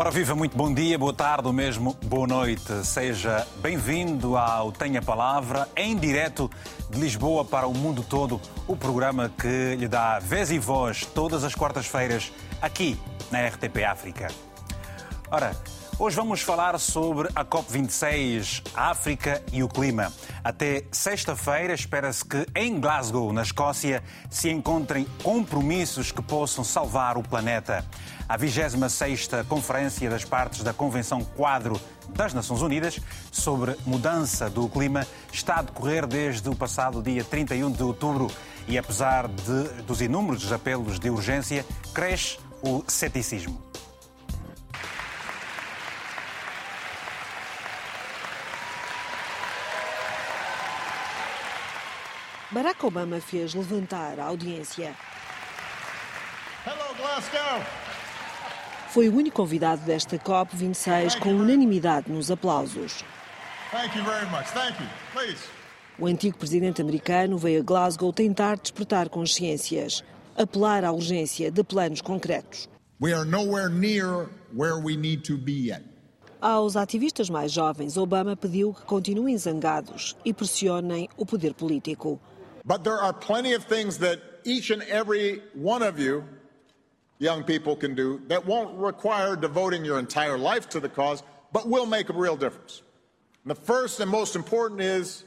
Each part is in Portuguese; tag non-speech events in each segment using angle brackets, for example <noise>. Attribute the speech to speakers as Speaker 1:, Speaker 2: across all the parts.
Speaker 1: Ora viva, muito bom dia, boa tarde ou mesmo boa noite. Seja bem-vindo ao Tenha Palavra, em direto de Lisboa para o mundo todo, o programa que lhe dá vez e voz todas as quartas-feiras aqui na RTP África. Ora, Hoje vamos falar sobre a COP26, a África e o clima. Até sexta-feira, espera-se que em Glasgow, na Escócia, se encontrem compromissos que possam salvar o planeta. A 26ª Conferência das Partes da Convenção Quadro das Nações Unidas sobre mudança do clima está a decorrer desde o passado dia 31 de outubro e apesar de, dos inúmeros apelos de urgência, cresce o ceticismo.
Speaker 2: Barack Obama fez levantar a audiência.
Speaker 3: Hello, Glasgow.
Speaker 2: Foi o único convidado desta COP26 com unanimidade nos aplausos.
Speaker 3: Thank you very much. Thank you. Please.
Speaker 2: O antigo presidente americano veio a Glasgow tentar despertar consciências, apelar à urgência de planos concretos.
Speaker 3: We are nowhere near where we need to be yet.
Speaker 2: Aos ativistas mais jovens, Obama pediu que continuem zangados e pressionem o poder político.
Speaker 3: But there are plenty of things that each and every one of you, young people, can do that won't require devoting your entire life to the cause, but will make a real difference. And the first and most important is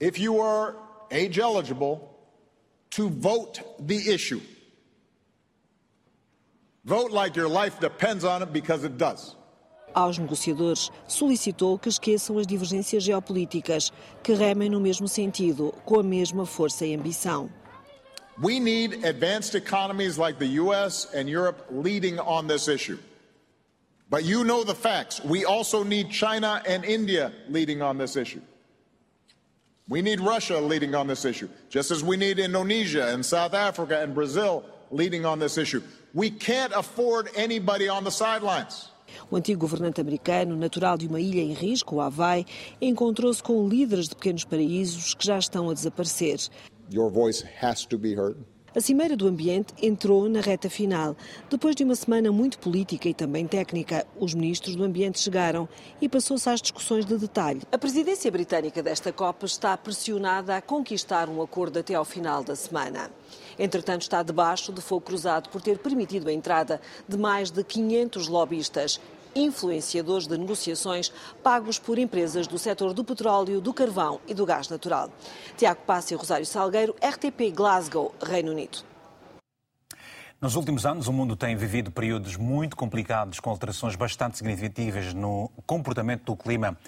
Speaker 3: if you are age eligible, to vote the issue. Vote like your life depends on it because it does.
Speaker 2: Aos negociadores, solicitou que esqueçam as divergências geopolíticas, que remem no mesmo sentido, com a mesma força e ambição.
Speaker 3: We need advanced economies like the US and Europe leading on this issue. But you know the facts. We also need China and India leading on this issue. We need Russia leading on this issue, just as we need Indonesia and South Africa and Brazil leading on this issue. We can't afford anybody on the sidelines.
Speaker 2: O antigo governante americano, natural de uma ilha em risco, o Havaí, encontrou-se com líderes de pequenos paraísos que já estão a desaparecer.
Speaker 3: Your voice has to be heard.
Speaker 2: A Cimeira do Ambiente entrou na reta final. Depois de uma semana muito política e também técnica, os ministros do Ambiente chegaram e passou-se às discussões de detalhe. A presidência britânica desta COP está pressionada a conquistar um acordo até ao final da semana. Entretanto, está debaixo de fogo cruzado por ter permitido a entrada de mais de 500 lobistas influenciadores de negociações pagos por empresas do setor do petróleo, do carvão e do gás natural. Tiago Passe e Rosário Salgueiro, RTP Glasgow, Reino Unido.
Speaker 1: Nos últimos anos, o mundo tem vivido períodos muito complicados, com alterações bastante significativas no comportamento do clima.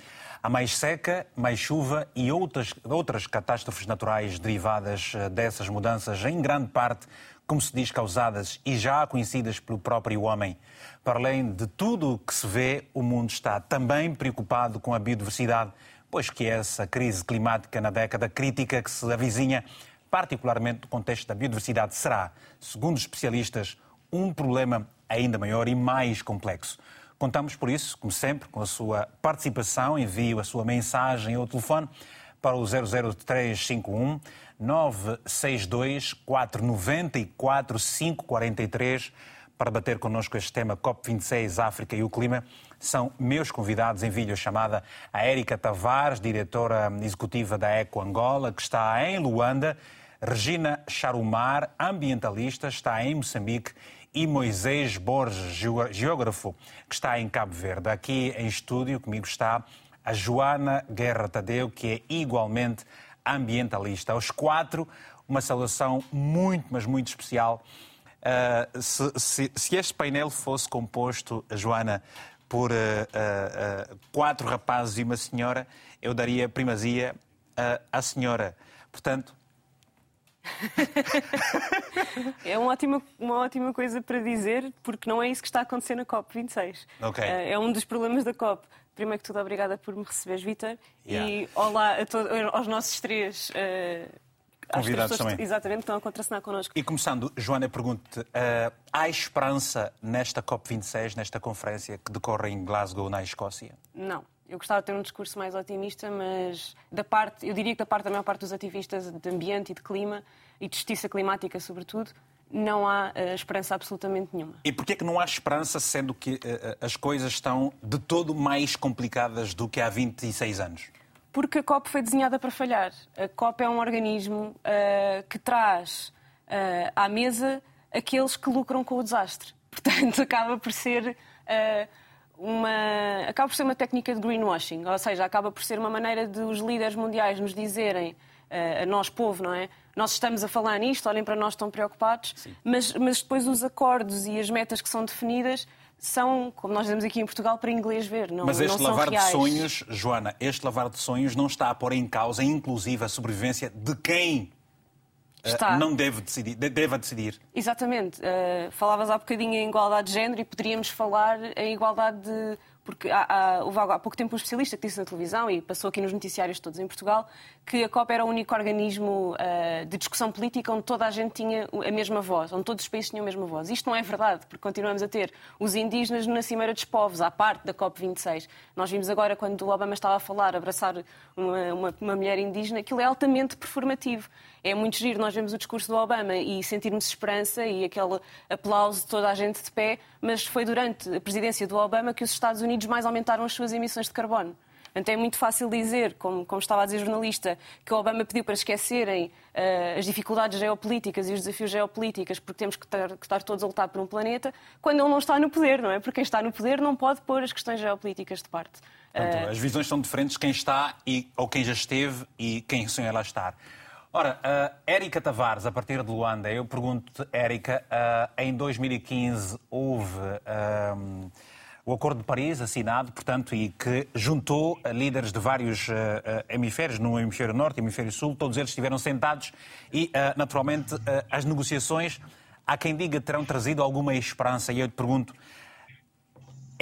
Speaker 1: Há mais seca, mais chuva e outras, outras catástrofes naturais derivadas eh, dessas mudanças, em grande parte, como se diz, causadas e já conhecidas pelo próprio homem. Para além de tudo o que se vê, o mundo está também preocupado com a biodiversidade, pois que essa crise climática na década crítica que se avizinha, particularmente no contexto da biodiversidade, será, segundo especialistas, um problema ainda maior e mais complexo. Contamos por isso, como sempre, com a sua participação. Envie a sua mensagem ou telefone para o 00351 962 494 543 para bater connosco este tema COP26, África e o Clima. São meus convidados em vídeo chamada a Érica Tavares, diretora executiva da Eco Angola, que está em Luanda, Regina Charumar, ambientalista, está em Moçambique, e Moisés Borges, geógrafo, que está em Cabo Verde. Aqui em estúdio comigo está a Joana Guerra Tadeu, que é igualmente ambientalista. Aos quatro, uma saudação muito, mas muito especial Uh, se, se, se, este painel fosse composto, Joana, por uh, uh, quatro rapazes e uma senhora, eu daria primazia à senhora. Portanto. <laughs>
Speaker 4: é uma ótima, uma ótima coisa para dizer, porque não é isso que está a acontecer na COP26.
Speaker 1: Okay.
Speaker 4: é um dos problemas da COP. Primeiro que tudo, obrigada por me receberes, Vitor. Yeah. E olá a aos nossos três
Speaker 1: convidados também.
Speaker 4: Exatamente, estão a contracenar connosco.
Speaker 1: E começando, Joana, pergunto-te, uh, há esperança nesta COP26, nesta conferência que decorre em Glasgow, na Escócia?
Speaker 4: Não. Eu gostava de ter um discurso mais otimista, mas da parte, eu diria que da parte da maior parte dos ativistas de ambiente e de clima e de justiça climática, sobretudo, não há uh, esperança absolutamente nenhuma.
Speaker 1: E porquê que não há esperança, sendo que uh, as coisas estão de todo mais complicadas do que há 26 anos?
Speaker 4: Porque a COP foi desenhada para falhar. A COP é um organismo uh, que traz à mesa aqueles que lucram com o desastre. <laughs> Portanto, acaba por ser uma acaba por ser uma técnica de greenwashing, ou seja, acaba por ser uma maneira de os líderes mundiais nos dizerem a nós povo, não é? nós estamos a falar nisto, olhem para nós, estão preocupados, mas, mas depois os acordos e as metas que são definidas são, como nós dizemos aqui em Portugal, para inglês ver. Não,
Speaker 1: Mas este
Speaker 4: não
Speaker 1: lavar
Speaker 4: reais.
Speaker 1: de sonhos, Joana, este lavar de sonhos não está a pôr em causa, inclusive, a sobrevivência de quem eh,
Speaker 4: Está.
Speaker 1: não deve decidir, deve decidir.
Speaker 4: Exatamente. Uh, falavas há bocadinho em igualdade de género e poderíamos falar em igualdade de porque há, há, houve há pouco tempo um especialista que disse na televisão e passou aqui nos noticiários todos em Portugal que a COP era o único organismo uh, de discussão política onde toda a gente tinha a mesma voz, onde todos os países tinham a mesma voz. Isto não é verdade, porque continuamos a ter os indígenas na Cimeira dos Povos, à parte da COP26. Nós vimos agora, quando o Obama estava a falar, abraçar uma, uma, uma mulher indígena, aquilo é altamente performativo. É muito giro, nós vemos o discurso do Obama e sentirmos esperança e aquele aplauso de toda a gente de pé, mas foi durante a presidência do Obama que os Estados Unidos mais aumentaram as suas emissões de carbono. Portanto, é muito fácil dizer, como, como estava a dizer o jornalista, que o Obama pediu para esquecerem uh, as dificuldades geopolíticas e os desafios geopolíticos, porque temos que estar, que estar, todos a lutar por um planeta, quando ele não está no poder, não é? Porque quem está no poder não pode pôr as questões geopolíticas de parte.
Speaker 1: Portanto, uh... As visões são diferentes, quem está e, ou quem já esteve e quem sonha lá estar. Ora, uh, Érica Tavares, a partir de Luanda, eu pergunto-te, Érica, uh, em 2015 houve o Acordo de Paris assinado, portanto, e que juntou líderes de vários hemisférios, no hemisfério norte e hemisfério sul, todos eles estiveram sentados e, naturalmente, as negociações, há quem diga, terão trazido alguma esperança. E eu te pergunto,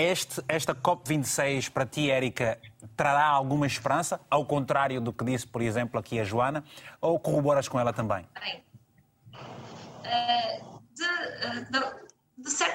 Speaker 1: este, esta COP26 para ti, Érica, trará alguma esperança, ao contrário do que disse, por exemplo, aqui a Joana, ou corroboras com ela também? Bem,
Speaker 5: eh, eh, de, de,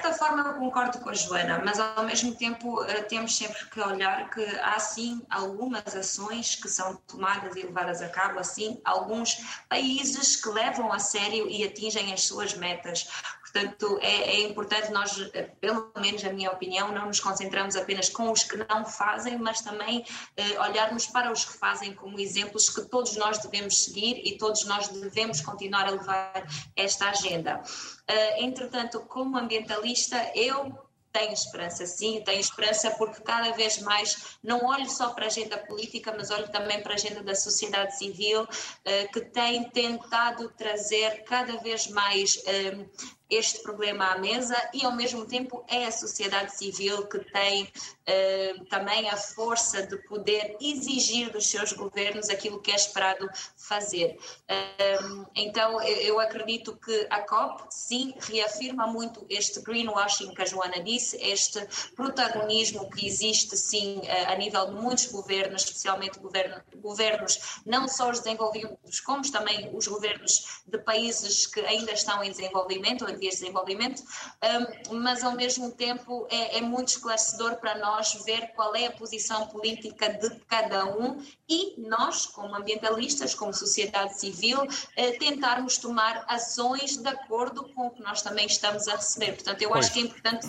Speaker 5: certa forma eu concordo com a Joana, mas ao mesmo tempo eh, temos sempre que olhar que há sim algumas ações que são tomadas e levadas a cabo, assim, alguns países que levam a sério e atingem as suas metas. Portanto, é, é, importante nós, pelo menos a minha opinião, não nos concentramos apenas com os que não fazem, mas também eh, olharmos para os que fazem como exemplos que todos nós devemos seguir e todos nós devemos continuar a levar esta agenda. Uh, entretanto, como ambientalista, eu tenho esperança, sim, tenho esperança porque cada vez mais não olho só para a agenda política, mas olho também para a agenda da sociedade civil, eh, que tem tentado trazer cada vez mais eh, este problema à mesa e, ao mesmo tempo, é a sociedade civil que tem eh, também a força de poder exigir dos seus governos aquilo que é esperado fazer. Eh, então, eu acredito que a COP, sim, reafirma muito este greenwashing que a Joana disse, este protagonismo que existe, sim, eh, a nível de muitos governos, especialmente governo, governos não só os desenvolvidos, como também os governos de países que ainda estão em desenvolvimento, vias de desenvolvimento, mas ao mesmo tempo é, é muito esclarecedor para nós ver qual é a posição política de cada um e nós, como ambientalistas, como sociedade civil, eh, tentarmos tomar ações de acordo com o que nós também estamos a receber. Portanto, eu acho que é importante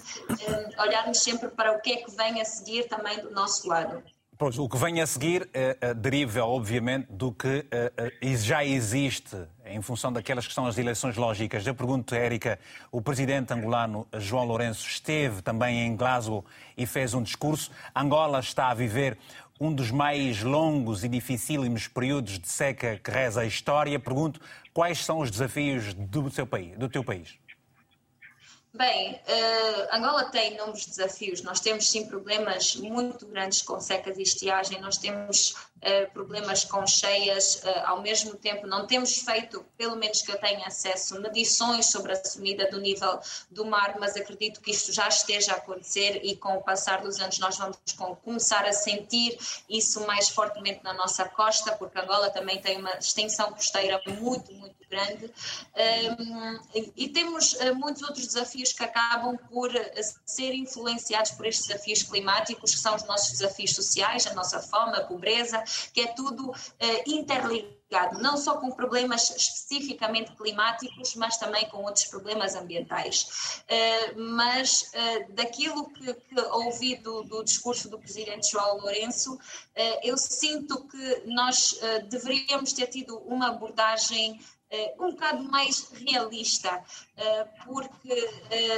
Speaker 5: olharmos sempre para o que é que vem a seguir também do nosso lado.
Speaker 1: Pois, o que vem a seguir uh, uh, deriva, obviamente, do que uh, já existe em função daquelas que são as eleições lógicas. Eu pergunto, Érica, o presidente angolano João Lourenço esteve também em Glasgow e fez um discurso. Angola está a viver um dos mais longos e dificílimos períodos de seca que reza a história. Pergunto, quais são os desafios do, seu país, do teu país?
Speaker 5: Bem, uh, Angola tem inúmeros desafios. Nós temos sim problemas muito grandes com secas e estiagem, nós temos problemas com cheias, uh, ao mesmo tempo não temos feito, pelo menos que eu tenha acesso, medições sobre a subida do nível do mar, mas acredito que isto já esteja a acontecer e com o passar dos anos nós vamos começar a sentir isso mais fortemente na nossa costa, porque Angola também tem uma extensão costeira muito, muito grande. Um, e temos muitos outros desafios que acabam por eh, ser influenciados por estes desafios climáticos, que são os nossos desafios sociais, a nossa fome, a pobreza, que é tudo uh, interligado, não só com problemas especificamente climáticos, mas também com outros problemas ambientais. Uh, mas uh, daquilo que, que ouvi do, do, discurso do presidente João Lourenço, eu sinto que nós deveríamos ter tido uma abordagem um bocado mais realista, porque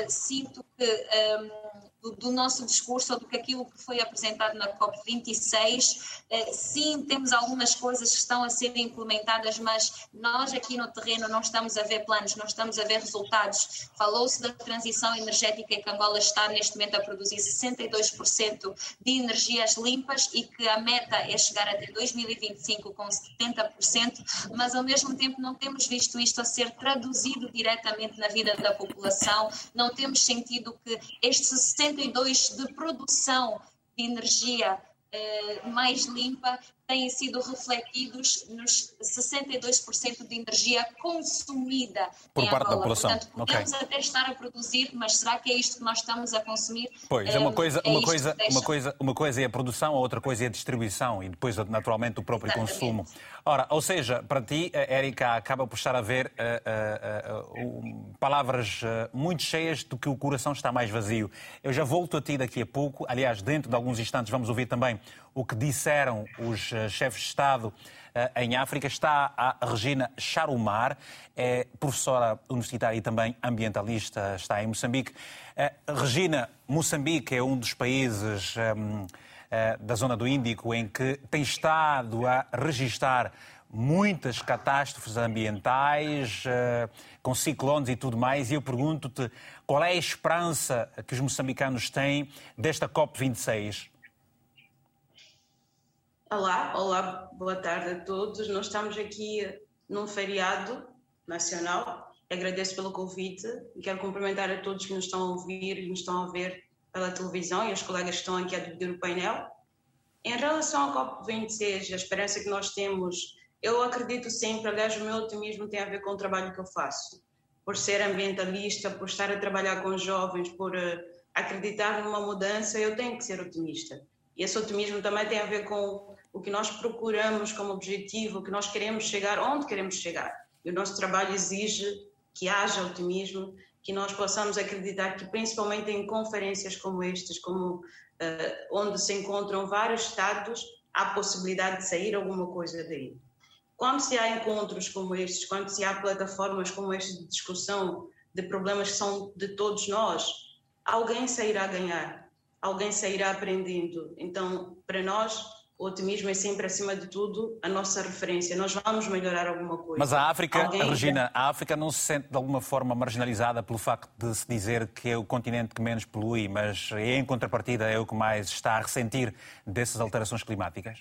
Speaker 5: sinto que um, do, do, nosso discurso ou do que aquilo que foi apresentado na COP26. Eh, sim, temos algumas coisas que estão a ser implementadas, mas nós aqui no terreno não estamos a ver planos, não estamos a ver resultados. Falou-se da transição energética que Angola está neste momento a produzir 62% de energias limpas e que a meta é chegar até 2025 com 70%, mas ao mesmo tempo não temos visto isto a ser traduzido diretamente na vida da população, não temos sentido que estes 60 62 de produção de energia eh, mais limpa têm sido refletidos nos 62% de energia consumida
Speaker 1: por parte
Speaker 5: Angola.
Speaker 1: da população.
Speaker 5: Portanto, podemos okay. até estar a produzir, mas será que é isto que nós estamos a consumir?
Speaker 1: Pois, é uma coisa, é uma coisa, uma coisa, uma coisa é a produção, a outra coisa é a distribuição e depois naturalmente o próprio Exatamente. consumo. Ora, ou seja, para ti, Érica, acaba por estar a ver uh, uh, uh, palavras muito cheias do que o coração está mais vazio. Eu já volto a ti daqui a pouco. Aliás, dentro de alguns instantes vamos ouvir também o que disseram os chefes de Estado em África. Está a Regina Charumar, é professora universitária e também ambientalista, está em Moçambique. Regina, Moçambique é um dos países um, da zona do Índico em que tem estado a registar muitas catástrofes ambientais, com ciclones e tudo mais, e eu pergunto-te qual é a esperança que os moçambicanos têm desta COP26?
Speaker 6: Olá, olá, boa tarde a todos. Nós estamos aqui num feriado nacional. Agradeço pelo convite e quero cumprimentar a todos que nos estão a ouvir e nos estão a ver pela televisão e os colegas estão aqui a dividir o painel. Em relação ao COP26, a esperança que nós temos, eu acredito sempre, aliás, o meu otimismo tem a ver com o trabalho que eu faço. Por ser ambientalista, por estar a trabalhar com jovens, por uh, acreditar numa mudança, eu tenho que ser otimista. E esse otimismo também tem a ver com o que nós procuramos como objetivo, o que nós queremos chegar, onde queremos chegar. E o nosso trabalho exige que haja otimismo, que nós possamos acreditar que, principalmente em conferências como estas, como uh, onde se encontram vários estados, há possibilidade de sair alguma coisa daí. Quando se há encontros como estes, quando se há plataformas como esta de discussão de problemas que são de todos nós, alguém sairá a ganhar, alguém sairá aprendendo. Então, para nós, o otimismo é sempre, acima de tudo, a nossa referência. Nós vamos melhorar alguma coisa.
Speaker 1: Mas a África, Alguém... Regina, a África não se sente de alguma forma marginalizada pelo facto de se dizer que é o continente que menos polui, mas em contrapartida é o que mais está a ressentir dessas alterações climáticas?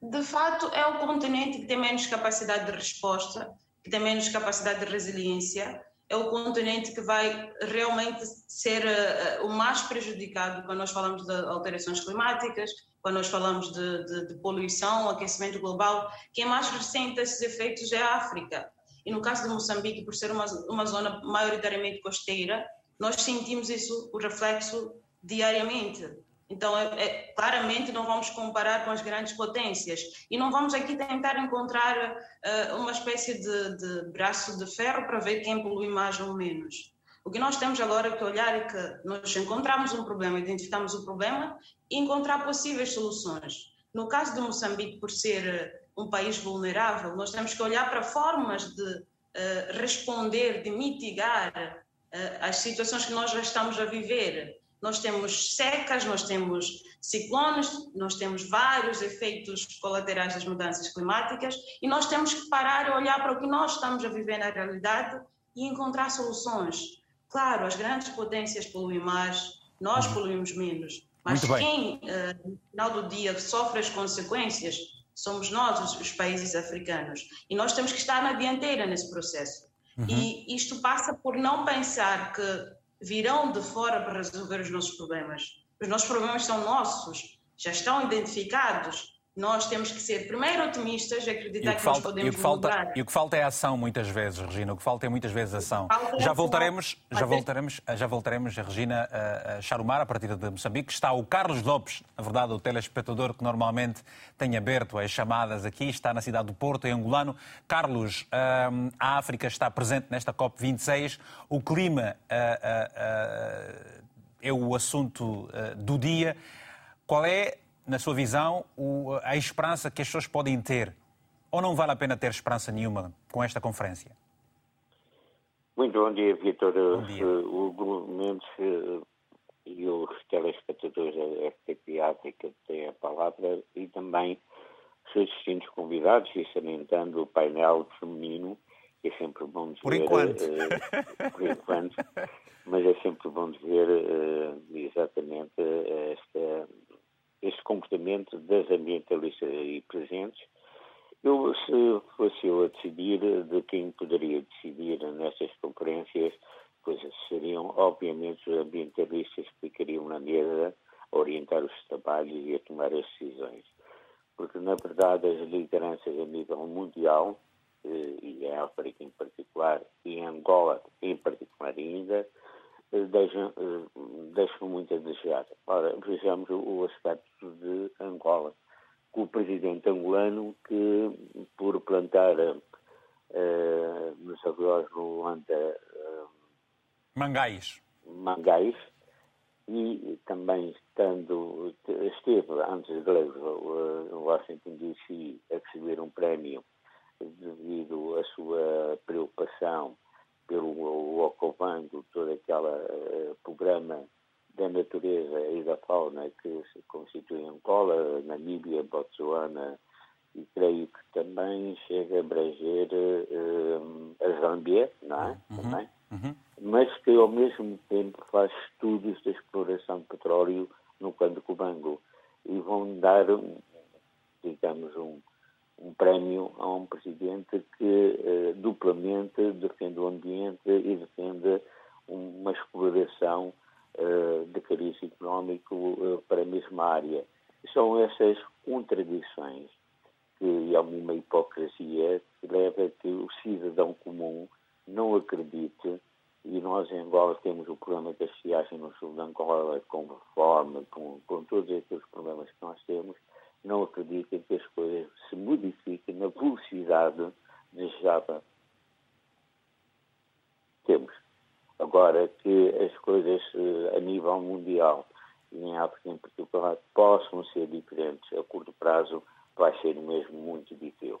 Speaker 6: De fato, é o continente que tem menos capacidade de resposta, que tem menos capacidade de resiliência é o continente que vai realmente ser uh, o mais prejudicado quando nós falamos de alterações climáticas, quando nós falamos de, de, de poluição, aquecimento global. Quem mais ressente esses efeitos é a África. E no caso de Moçambique, por ser uma, uma zona maioritariamente costeira, nós sentimos isso, o reflexo diariamente. Então, é, é, claramente não vamos comparar com as grandes potências e não vamos aqui tentar encontrar uh, uma espécie de, de, braço de ferro para ver quem polui mais ou menos. O que nós temos agora que olhar é que nós encontramos um problema, identificamos o problema e encontrar possíveis soluções. No caso de Moçambique, por ser um país vulnerável, nós temos que olhar para formas de uh, responder, de mitigar uh, as situações que nós já estamos a viver nós temos secas, nós temos ciclones, nós temos vários efeitos colaterais das mudanças climáticas e nós temos que parar e olhar para o que nós estamos a viver na realidade e encontrar soluções. Claro, as grandes potências poluem mais, nós uhum. poluímos menos, mas quem, uh, no final do dia, sofre as consequências somos nós, os, os, países africanos. E nós temos que estar na dianteira nesse processo. Uhum. E isto passa por não pensar que virão de fora para resolver os nossos problemas. Os nossos problemas são nossos, já estão identificados. Nós temos que ser primeiro otimistas, acreditar
Speaker 1: que,
Speaker 6: que,
Speaker 1: falta,
Speaker 6: nós podemos
Speaker 1: e o que falta,
Speaker 6: mudar.
Speaker 1: E o que falta é ação muitas vezes, Regina. O que falta é muitas vezes ação.
Speaker 6: Falta
Speaker 1: Já
Speaker 6: ação.
Speaker 1: voltaremos, já voltaremos, já voltaremos, a Regina a Charumar, a partir de Moçambique. Está o Carlos Lopes, na verdade, o telespectador que normalmente tem aberto as chamadas aqui, está na cidade do Porto, em Angolano. Carlos, hum, a África está presente nesta COP26. O clima ah, ah, é o assunto do dia. Qual é, na sua visão, o- a esperança que as pessoas podem ter? Ou não vale a pena ter esperança nenhuma com esta conferência?
Speaker 7: Muito bom dia, Vitor uh, Hugo Mendes e os telespectadores da FTP África têm a palavra e também os seus distintos convidados e salientando o painel feminino, que é sempre bom de
Speaker 1: Por
Speaker 7: ver.
Speaker 1: enquanto.
Speaker 7: uh, por enquanto. <laughs> Mas é sempre bom de ver uh, exatamente esta, este comportamento das ambientalistas aí presentes eu, se fosse eu a decidir de quem poderia decidir nestas conferências, pois seriam, obviamente, os ambientalistas que ficariam na mesa a orientar os trabalhos e a tomar as decisões. Porque, na verdade, as lideranças a nível mundial, eh, e em África em particular, e Angola em particular ainda, deixam, eh, deixam muito a desejar. Ora, vejamos o, aspecto de Angola com o presidente angolano que, por plantar eh, nos arroios de Luanda eh,
Speaker 1: Mangais.
Speaker 7: mangais e também estando, esteve antes de ler o Washington DC a receber um prémio devido à sua preocupação pelo Ocobango, todo aquele eh, programa da natureza e da fauna que se constitui Angola, Namíbia, Botsuana e creio que também chega a abranger eh, a Zâmbia, não é? Também. Mas que ao mesmo tempo faz estudos de exploração de petróleo no Cando Cubango e vão dar, digamos, um, um prémio a um presidente que eh, duplamente defende o ambiente e defende uma exploração eh, de cariz económico eh, para a mesma área. São essas contradições que, há uma hipocrisia que leva a que o cidadão comum não acredite, e nós em Angola temos o problema da estiagem no sul de Angola, com reforma, com, com todos aqueles problemas que nós temos, não acreditem que as coisas se modifiquem na velocidade desejada. Temos. Agora, que as coisas eh, a nível mundial e em África em particular possam ser diferentes a curto prazo, vai ser mesmo muito difícil.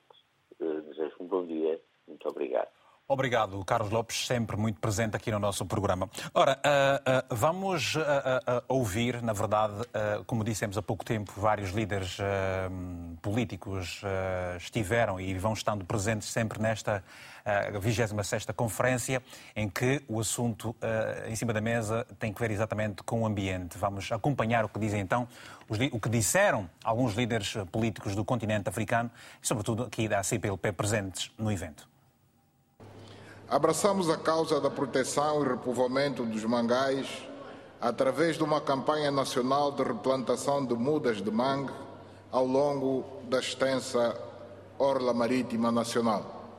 Speaker 7: Eh, Desejo um bom dia. Muito obrigado.
Speaker 1: Obrigado, Carlos Lopes, sempre muito presente aqui no nosso programa. Ora, ah, ah, vamos ah, ouvir, na verdade, como dissemos há pouco tempo, vários líderes políticos estiveram e vão estando presentes sempre nesta ah, 26ª conferência, em que o assunto em cima da mesa tem que ver exatamente com o ambiente. Vamos acompanhar o que dizem então, os o que disseram alguns líderes políticos do continente africano e, sobretudo, aqui da CPLP presentes no evento.
Speaker 8: Abraçamos a causa da proteção e repovoamento dos mangais através de uma campanha nacional de replantação de mudas de mangue ao longo da extensa orla marítima nacional.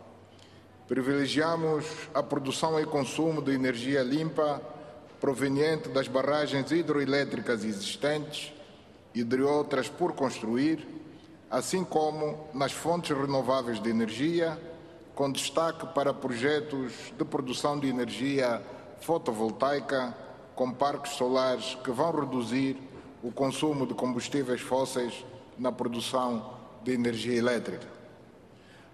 Speaker 8: Privilegiamos a produção e consumo de energia limpa proveniente das barragens hidroelétricas existentes e de outras por construir, assim como nas fontes renováveis de energia, com destaque para projetos de produção de energia fotovoltaica com parques solares que vão reduzir o consumo de combustíveis fósseis na produção de energia elétrica.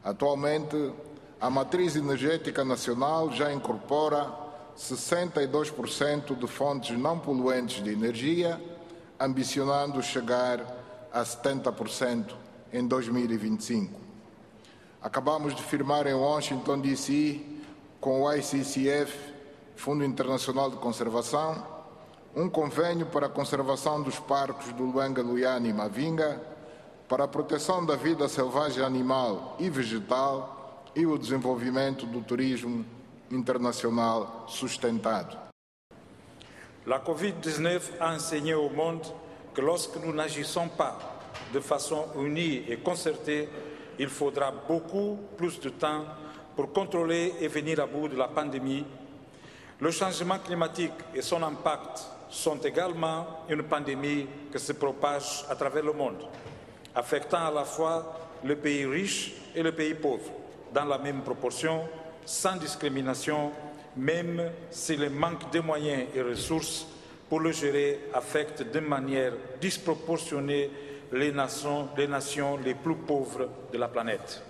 Speaker 8: Atualmente, a matriz energética nacional já incorpora 62% de fontes não poluentes de energia, ambicionando chegar a 70% em 2025. Acabamos de firmar em Washington, D.C., com o ICCF, Fundo Internacional de Conservação, um convênio para a conservação dos parques do Luanga, Luiana e Mavinga, para a proteção da vida selvagem animal e vegetal e o desenvolvimento do turismo internacional sustentado.
Speaker 9: La Covid-19 a enseigné au monde que lorsque nous n'agissons pas, de façon unie et concertée, il faudra beaucoup plus de temps pour contrôler et venir à bout de la pandémie. Le changement climatique et son impact sont également une pandémie qui se propage à travers le monde, affectant à la fois le pays riche et le pays pauvre, dans la même proportion, sans discrimination, même si le manque de moyens et ressources pour le gérer affecte de manière disproportionnée les nations, les plus pauvres de la planète.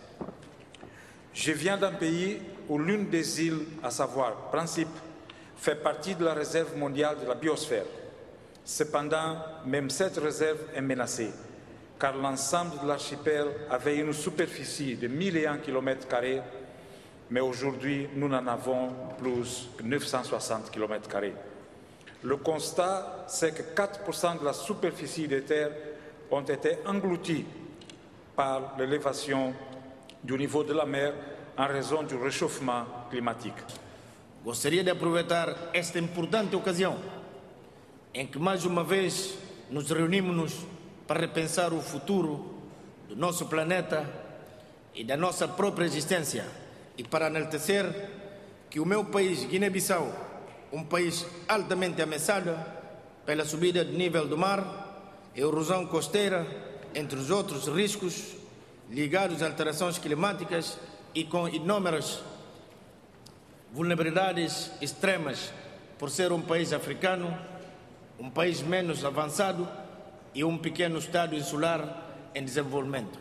Speaker 9: Je viens d'un pays où l'une des îles, à savoir Principe, fait partie de la réserve mondiale de la biosphère. Cependant, même cette réserve est menacée, car l'ensemble de l'archipel avait une superficie de 1001 km, mais aujourd'hui, nous n'en avons plus que 960 km. Le constat, c'est que 4% de la superficie des terres ont été engloutis par l'élévation du niveau de la mer en raison du réchauffement climatique.
Speaker 10: Gostaria de aproveitar esta importante ocasião em que mais uma vez nos reunimos para repensar o futuro do nosso planeta e da nossa própria existência e para enaltecer que o meu país, Guiné-Bissau, um país altamente ameaçado pela subida do nível do mar, erosão costeira, entre os outros riscos ligados a alterações climáticas e com inúmeras vulnerabilidades extremas por ser um país africano, um país menos avançado e um pequeno estado insular em desenvolvimento.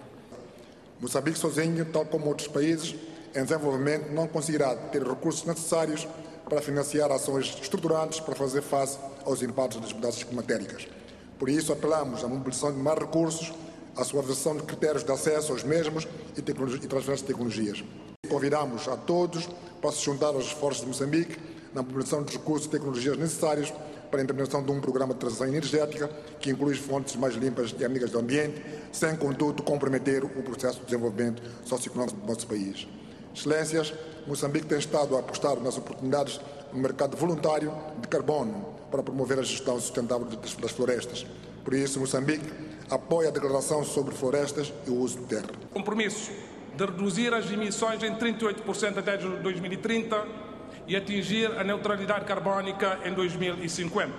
Speaker 11: Moçambique sozinho, tal como outros países em desenvolvimento, não conseguirá ter recursos necessários para financiar ações estruturantes para fazer face aos impactos das mudanças climatéricas. Por isso, apelamos à mobilização de mais recursos, à suavização de critérios de acesso aos mesmos e, e transferência de tecnologias. Convidamos a todos para se juntar aos esforços de Moçambique na mobilização de recursos e tecnologias necessários para a implementação de um programa de transição energética que inclui fontes mais limpas e amigas do ambiente, sem, contudo, comprometer o processo de desenvolvimento socioeconómico do nosso país. Excelências, Moçambique tem estado a apostar nas oportunidades no mercado voluntário de carbono para promover a gestão sustentável das florestas. Por isso, Moçambique apoia a declaração sobre florestas e o uso de terra.
Speaker 12: Compromisso de reduzir as emissões em 38% até 2030 e atingir a neutralidade carbónica em 2050.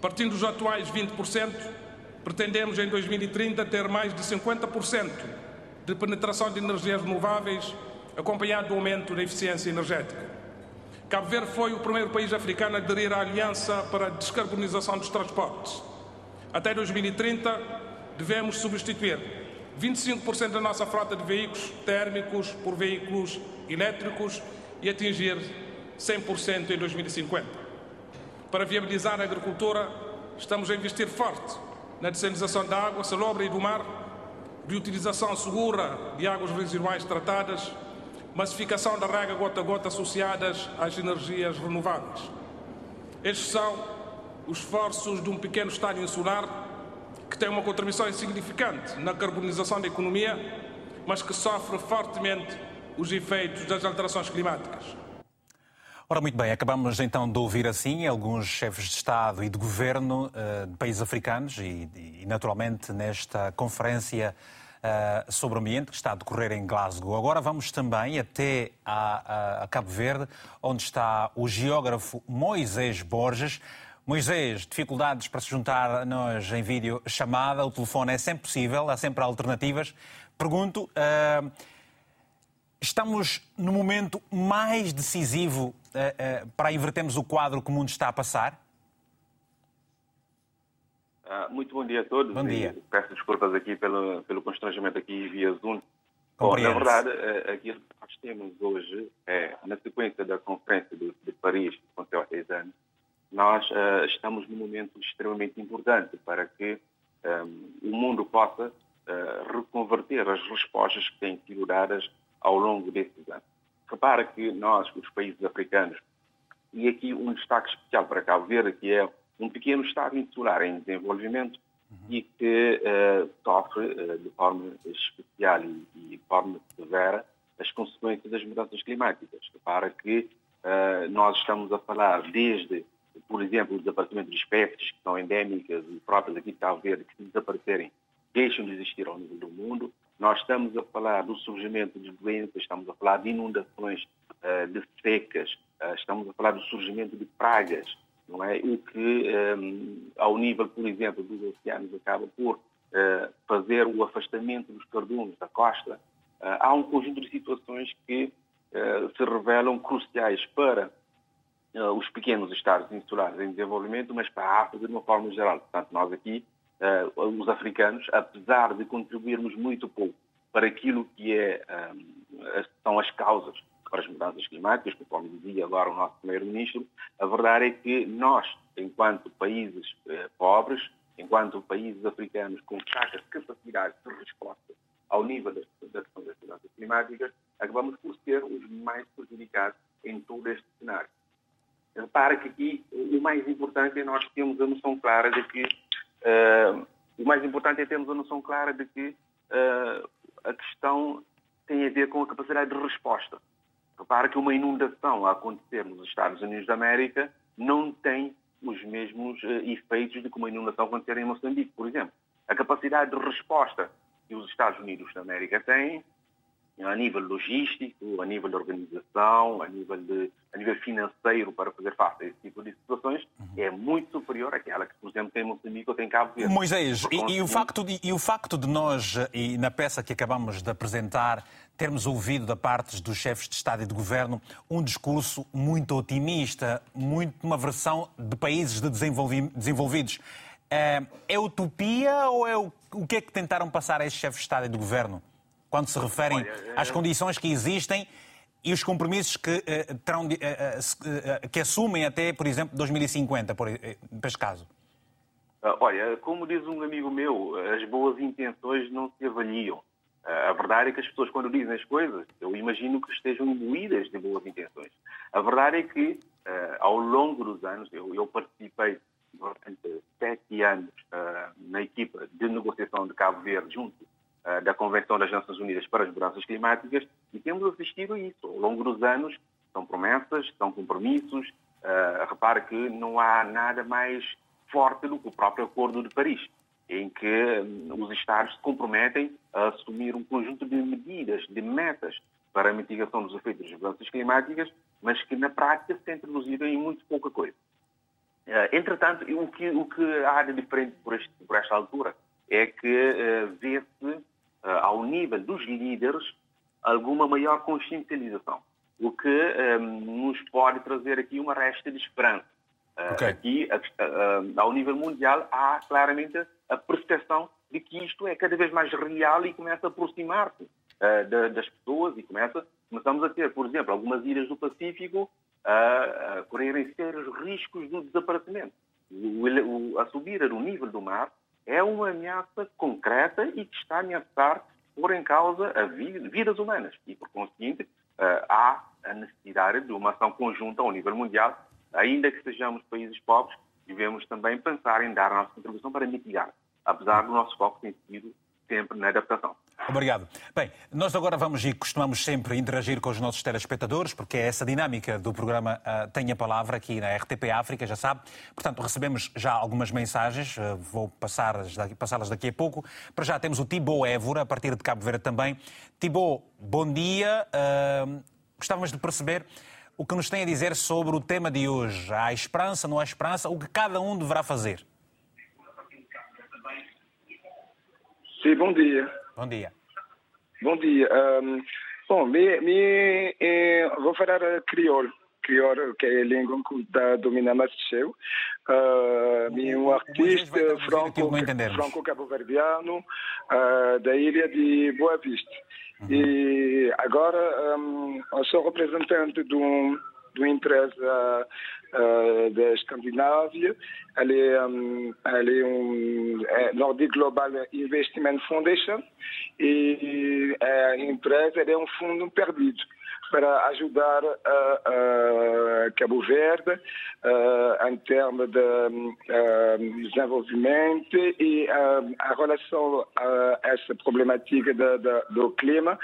Speaker 12: Partindo dos atuais 20%, pretendemos em 2030 ter mais de 50% de penetração de energias renováveis, acompanhado do aumento da eficiência energética. Cabo Verde foi o primeiro país africano a aderir à Aliança para a Descarbonização dos Transportes. Até 2030, devemos substituir 25% da nossa frota de veículos térmicos por veículos elétricos e atingir 100% em 2050. Para viabilizar a agricultura, estamos a investir forte na dessalinização da água salobra e do mar, de utilização segura de águas residuais tratadas massificação da rega gota a gota associadas às energias renováveis. Estes são os esforços de um pequeno Estado insular que tem uma contribuição insignificante na carbonização da economia, mas que sofre fortemente os efeitos das alterações climáticas.
Speaker 1: Ora, muito bem, acabamos então de ouvir assim alguns chefes de Estado e de Governo uh, de países africanos e, e, naturalmente, nesta conferência uh, sobre o ambiente que está a decorrer em Glasgow. Agora vamos também até a, a, a Cabo Verde, onde está o geógrafo Moisés Borges. Moisés, dificuldades para se juntar a nós em vídeo chamada, o telefone é sempre possível, há sempre alternativas. Pergunto, uh, estamos no momento mais decisivo uh, uh, para invertermos o quadro que o mundo está a passar?
Speaker 13: Uh, muito bom dia a todos.
Speaker 1: Bom dia.
Speaker 13: peço desculpas aqui pelo, pelo constrangimento aqui via Zoom. Bom, na verdade, uh, aquilo que nós temos hoje é, na sequência da Conferência de, de Paris, que aconteceu há seis anos, nós uh, estamos num momento extremamente importante para que um, o mundo possa reconverter as respostas que têm sido dadas ao longo desses anos. Repara que nós, os países africanos, e aqui um destaque especial para Cabo Verde, que é um pequeno Estado insular em desenvolvimento uhum. e que uh, sofre uh, de forma especial e, e, de forma severa as consequências das mudanças climáticas. Para que uh, nós estamos a falar desde, por exemplo, o desaparecimento de espécies que são endémicas e próprias aqui Cabo Verde, que se desaparecerem deixam de existir ao nível do mundo. Nós estamos a falar do surgimento de doenças, estamos a falar de inundações, de secas, estamos a falar do surgimento de pragas, não é? O que, um, ao nível, por exemplo, dos oceanos, acaba por uh, fazer o afastamento dos cardumes da costa. há um conjunto de situações que se revelam cruciais para os pequenos estados insulares em desenvolvimento, mas para a África de uma forma geral. Portanto, nós aqui uh, os africanos, apesar de contribuirmos muito pouco para aquilo que é, um, são as causas para as mudanças climáticas, conforme dizia agora o nosso primeiro-ministro, a verdade é que nós, enquanto países uh, pobres, enquanto países africanos com fracas capacidades de resposta ao nível das, das mudanças climáticas, acabamos por ser os mais prejudicados em todo este cenário. Repara que aqui o mais importante é nós termos a noção clara de que Uh, o mais importante é termos a noção clara de que uh, a questão tem a ver com a capacidade de resposta. Repara que uma inundação a acontecer nos Estados Unidos da América não tem os mesmos uh, efeitos de que uma inundação acontecer em Moçambique, por exemplo. A capacidade de resposta que os Estados Unidos da América têm a nível logístico, a nível de organização, a nível, de, a nível financeiro para fazer face a esse tipo de situações, uhum. é muito superior àquela que, por exemplo, tem Moçambique ou tem Cabo Verde.
Speaker 1: Moisés, e, e, o facto de, e o facto de nós, e na peça que acabamos de apresentar, termos ouvido da parte dos chefes de Estado e de Governo um discurso muito otimista, muito uma versão de países de desenvolvidos. É, é utopia ou é o, o que é que tentaram passar a esses chefes de Estado e de Governo? Quando se referem Olha, às condições que existem e os compromissos que, uh, terão, uh, que assumem até, por exemplo, 2050, por, este caso?
Speaker 13: Ah, olha, como diz um amigo meu, as boas intenções não se avaliam. A verdade é que as pessoas, quando dizem as coisas, eu imagino que estejam imbuídas de boas intenções. A verdade é que, ao longo dos anos, eu, eu participei durante sete anos na equipa de negociação de Cabo Verde, junto da Convenção das Nações Unidas para as Mudanças Climáticas e temos assistido a isso. Ao longo dos anos, são promessas, são compromissos. Uh, repare que não há nada mais forte do que o próprio Acordo de Paris, em que um, os Estados se comprometem a assumir um conjunto de medidas, de metas para a mitigação dos efeitos das mudanças climáticas, mas que na prática se têm traduzido em muito pouca coisa. Uh, entretanto, o que, o que há de diferente por, este, por esta altura é que uh, vê-se ao nível dos líderes, alguma maior consciencialização, o que um, ehm, nos pode trazer aqui uma resta de esperança. Uh, okay. Aqui, uh, ao nível mundial, há claramente a percepção de que isto é cada vez mais real e começa a aproximar-se das pessoas e começa, começamos a ter, por exemplo, algumas ilhas do Pacífico a correrem sérios riscos do desaparecimento. O, o, a subir o nível do mar é uma ameaça concreta e que está a ameaçar pôr em causa a vida, vidas humanas. E, por conseguinte, eh, há a necessidade de uma ação conjunta ao nível mundial, ainda que sejamos países pobres, devemos também pensar em dar a nossa contribuição para mitigar, apesar do nosso foco ter sido sempre na adaptação.
Speaker 1: Obrigado. Bem, nós agora vamos e costumamos sempre interagir com os nossos telespectadores, porque é essa dinâmica do programa uh, Tem a Palavra aqui na RTP África, já sabe. Portanto, recebemos já algumas mensagens, uh, vou passá-las daqui, passá daqui a pouco. Para já temos o Tibo Évora, a partir de Cabo Verde também. Tibo, bom dia. Uh, gostávamos de perceber o que nos tem a dizer sobre o tema de hoje. Há esperança, não há esperança? O que cada um deverá fazer?
Speaker 14: Sim, bom dia.
Speaker 1: Bom dia.
Speaker 14: Bom dia. Um, bom, me, me, eh, vou falar crioulo. Crioulo, que é a língua da domina seu. Uh, me um artista franco, franco cabo-verdiano uh, da ilha de Boa Vista. Uhum. E agora um, eu sou representante de, um, de uma empresa da Escandinávia. Elle est, um, é Nordic Global Investment Foundation e a empresa é um fundo perdido para ajudar a, a Cabo Verde em termos de desenvolvimento e a relação a essa problemática de, de, do clima.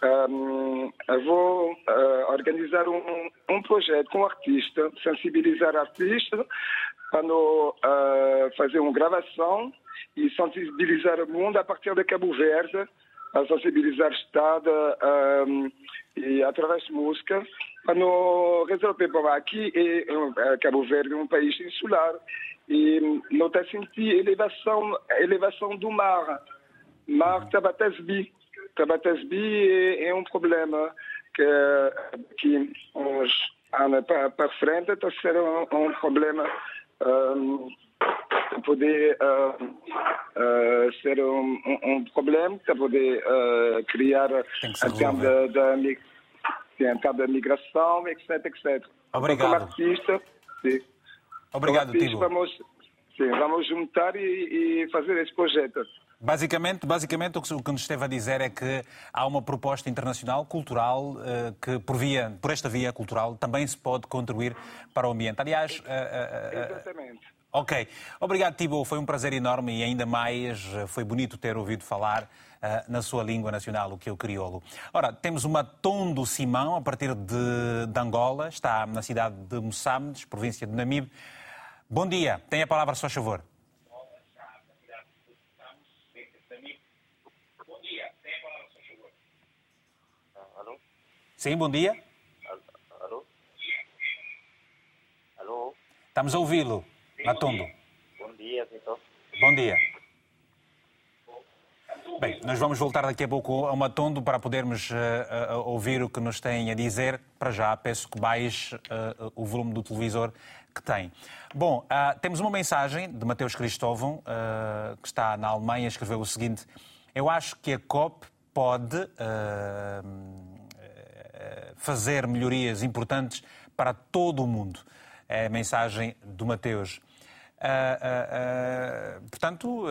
Speaker 14: Um, vou organizar um, um projeto com artista, sensibilizar artistas para fazer uma gravação e sensibilizar o mundo a partir de Cabo Verde, a sensibilizar o Estado um, e através de música para não resolver para aqui é, Cabo Verde é um país insular e não está sentir elevação elevação do mar. Mar Tabatasbi. Tabatasbi é, é um problema que que uns anos para, para frente está sendo um, um problema um, poder uh, uh, ser um, um, problema, para poder uh, criar a termos da, da, migração, etc, etc.
Speaker 1: Obrigado.
Speaker 14: Como artista, sim.
Speaker 1: Obrigado,
Speaker 14: Como artista, vamos, sim, vamos juntar e, e fazer esse projeto.
Speaker 1: Basicamente, basicamente, o que nos esteve a dizer é que há uma proposta internacional, cultural, que por, via, por esta via cultural também se pode contribuir para o ambiente. Aliás...
Speaker 14: Exatamente.
Speaker 1: Ok. Obrigado, Tibo. Foi um prazer enorme e ainda mais eh, foi bonito ter ouvido falar uh, na sua língua nacional, o que é o crioulo. Ora, temos uma Tondo Simão, a partir de, de Angola, está na cidade de Moçambique, província de Namibe. Bom dia. Tem a palavra, só favor. Sim, bom dia.
Speaker 15: Alô? Alô?
Speaker 1: Estamos a ouvi-lo. Matondo.
Speaker 15: Bom dia, Vitor.
Speaker 1: Bom dia. Bem, nós vamos voltar daqui a pouco ao Matondo para podermos uh, uh, ouvir o que nos têm a dizer. Para já, peço que baixe uh, o volume do televisor que tem. Bom, temos uma mensagem de Mateus Cristóvão, que está na Alemanha, escreveu o seguinte: Eu acho que a COP pode fazer melhorias importantes para todo o mundo. É a mensagem do Mateus. Uh, uh, uh, portanto,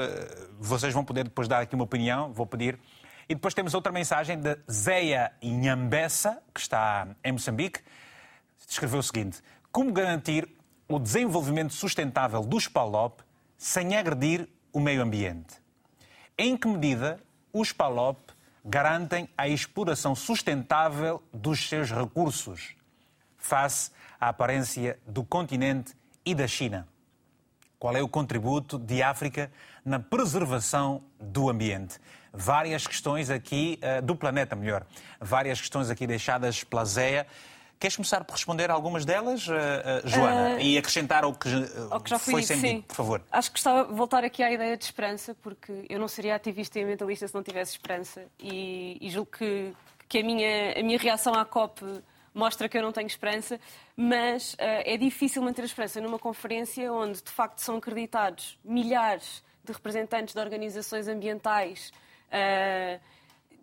Speaker 1: vocês vão poder depois dar aqui uma opinião, vou pedir. E depois temos outra mensagem de Zeia Inhambessa, que está em Moçambique. Escreveu o seguinte: Como garantir o desenvolvimento sustentável dos PALOP sem agredir o meio ambiente? Em que medida os PALOP garantem a exploração sustentável dos seus recursos face à aparência do continente e da China? Qual é o contributo de África na preservação do ambiente? Várias questões aqui, uh, do planeta, melhor. Várias questões aqui deixadas pela Zéia. Queres começar por responder algumas delas, uh, uh, Joana? E acrescentar ao que,
Speaker 4: ao que já foi,
Speaker 1: foi sempre dito, por favor.
Speaker 4: Acho que gostava de voltar aqui à ideia de esperança, porque eu não seria ativista e ambientalista se não tivesse esperança. E, e julgo que, que a, minha, a minha reação à COP mostra que eu não tenho esperança, mas uh, é difícil manter a esperança numa conferência onde, de facto, são acreditados milhares de representantes de organizações ambientais. Uh,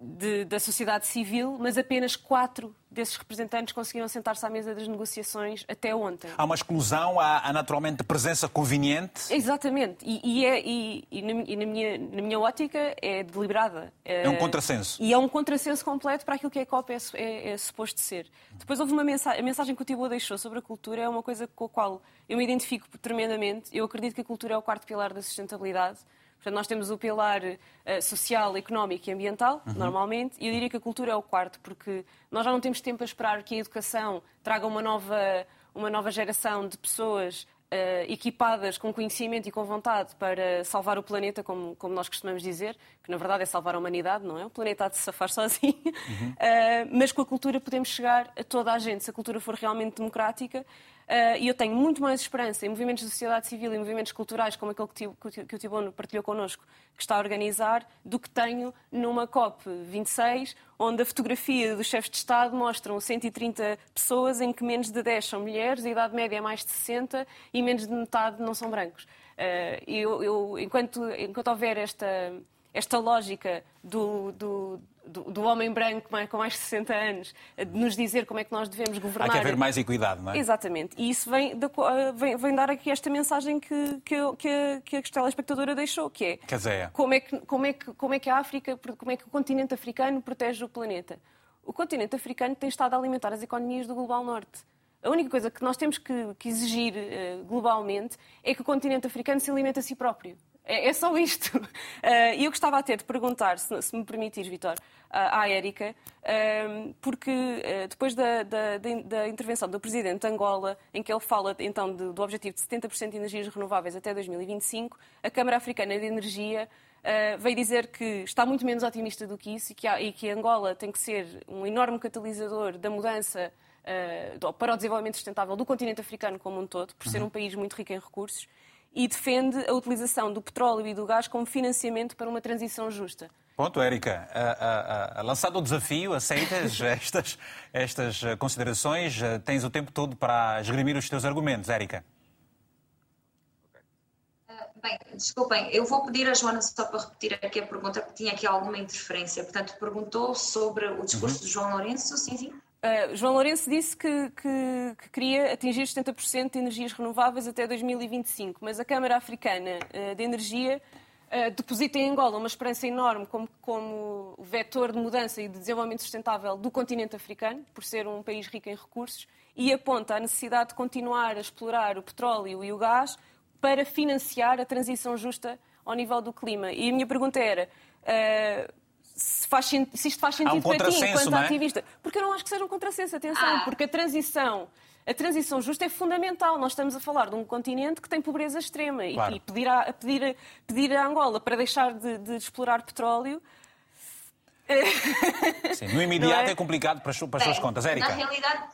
Speaker 4: de, da sociedade civil, mas apenas quatro desses representantes conseguiram sentar-se à mesa das negociações até ontem.
Speaker 1: Há uma exclusão, há, há naturalmente presença conveniente?
Speaker 4: Exatamente, e, e, é, e, e, na, minha, na, minha, ótica é deliberada.
Speaker 1: É, é um contrassenso.
Speaker 4: E é um contrassenso completo para aquilo que a COP é, é, é suposto ser. Depois houve uma mensagem, a mensagem que o Tibo deixou sobre a cultura é uma coisa com a qual eu me identifico tremendamente. Eu acredito que a cultura é o quarto pilar da sustentabilidade. Portanto, nós temos o pilar uh, social, económico e ambiental, uhum. normalmente, e eu diria que a cultura é o quarto, porque nós já não temos tempo a esperar que a educação traga uma nova, uma nova geração de pessoas Uh, equipadas com conhecimento e com vontade para salvar o planeta, como, como, nós costumamos dizer, que na verdade é salvar a humanidade, não é? O planeta há de se safar <laughs> sozinho. Uhum. Uh, mas com a cultura podemos chegar a toda a gente, se a cultura for realmente democrática e eu tenho muito mais esperança em movimentos de sociedade civil e movimentos culturais, como aquele que, o Tibono partilhou connosco, que está a organizar, do que tenho numa COP26, onde a fotografia dos chefes de Estado mostram 130 pessoas, em que menos de 10 são mulheres, a idade média é mais de 60 e menos de metade não são brancos. Uh, eu, eu, enquanto, enquanto houver esta, esta lógica do, do do, do, homem branco com mais de 60 anos, de nos dizer como é que nós devemos governar.
Speaker 1: Há que haver mais equidade, não é?
Speaker 4: Exatamente. E isso vem, de, eh, vem, vem dar aqui esta mensagem que, que, que, a, que a telespectadora deixou, que é,
Speaker 1: dizer...
Speaker 4: como, é que, como, é que, como é que a África, como é que o continente africano protege o planeta. O continente africano tem estado a alimentar as economias do Global Norte. A única coisa que nós temos que, que exigir uh, globalmente é que o continente africano se alimente a si próprio. É, é só isto. <laughs> E eu gostava até de perguntar, se, se me permitires, Vitor, à Érica, porque depois da, da, da, intervenção do Presidente de Angola, em que ele fala então do objetivo de 70% de energias renováveis até 2025, a Câmara Africana de Energia uh, veio dizer que está muito menos otimista do que isso e que, há, e que Angola tem que ser um enorme catalisador da mudança uh, para o desenvolvimento sustentável do continente africano como um todo, por ser uhum. um país muito rico em recursos, e defende a utilização do petróleo e do gás como financiamento para uma transição justa.
Speaker 1: Ponto, Érica. lançado o desafio, aceitas <laughs> estas, estas considerações? Tens o tempo todo para esgrimir os teus argumentos, Érica.
Speaker 5: Bem, desculpem, eu vou pedir a Joana só para repetir aqui a pergunta, porque tinha aqui alguma interferência. Portanto, perguntou sobre o discurso uhum. de João Lourenço, sim, sim?
Speaker 4: Uh, João Lourenço disse que, que, que, queria atingir 70% de energias renováveis até 2025, mas a Câmara Africana uh, de Energia uh, deposita em Angola uma esperança enorme como, como vetor de mudança e de desenvolvimento sustentável do continente africano, por ser um país rico em recursos, e aponta a necessidade de continuar a explorar o petróleo e o gás para financiar a transição justa ao nível do clima. E a minha pergunta era. Se, faz, se, isto faz sentido um para ti, enquanto é? ativista. Porque eu não acho que seja um contrassenso, atenção, ah. porque a transição, a transição justa é fundamental. Nós estamos a falar de um continente que tem pobreza extrema claro. e, e, pedir, a, pedir, pedir a Angola para deixar de, de explorar petróleo.
Speaker 1: Sim, <laughs> no imediato é? é? complicado para as, para as suas contas. Érica.
Speaker 5: Na realidade,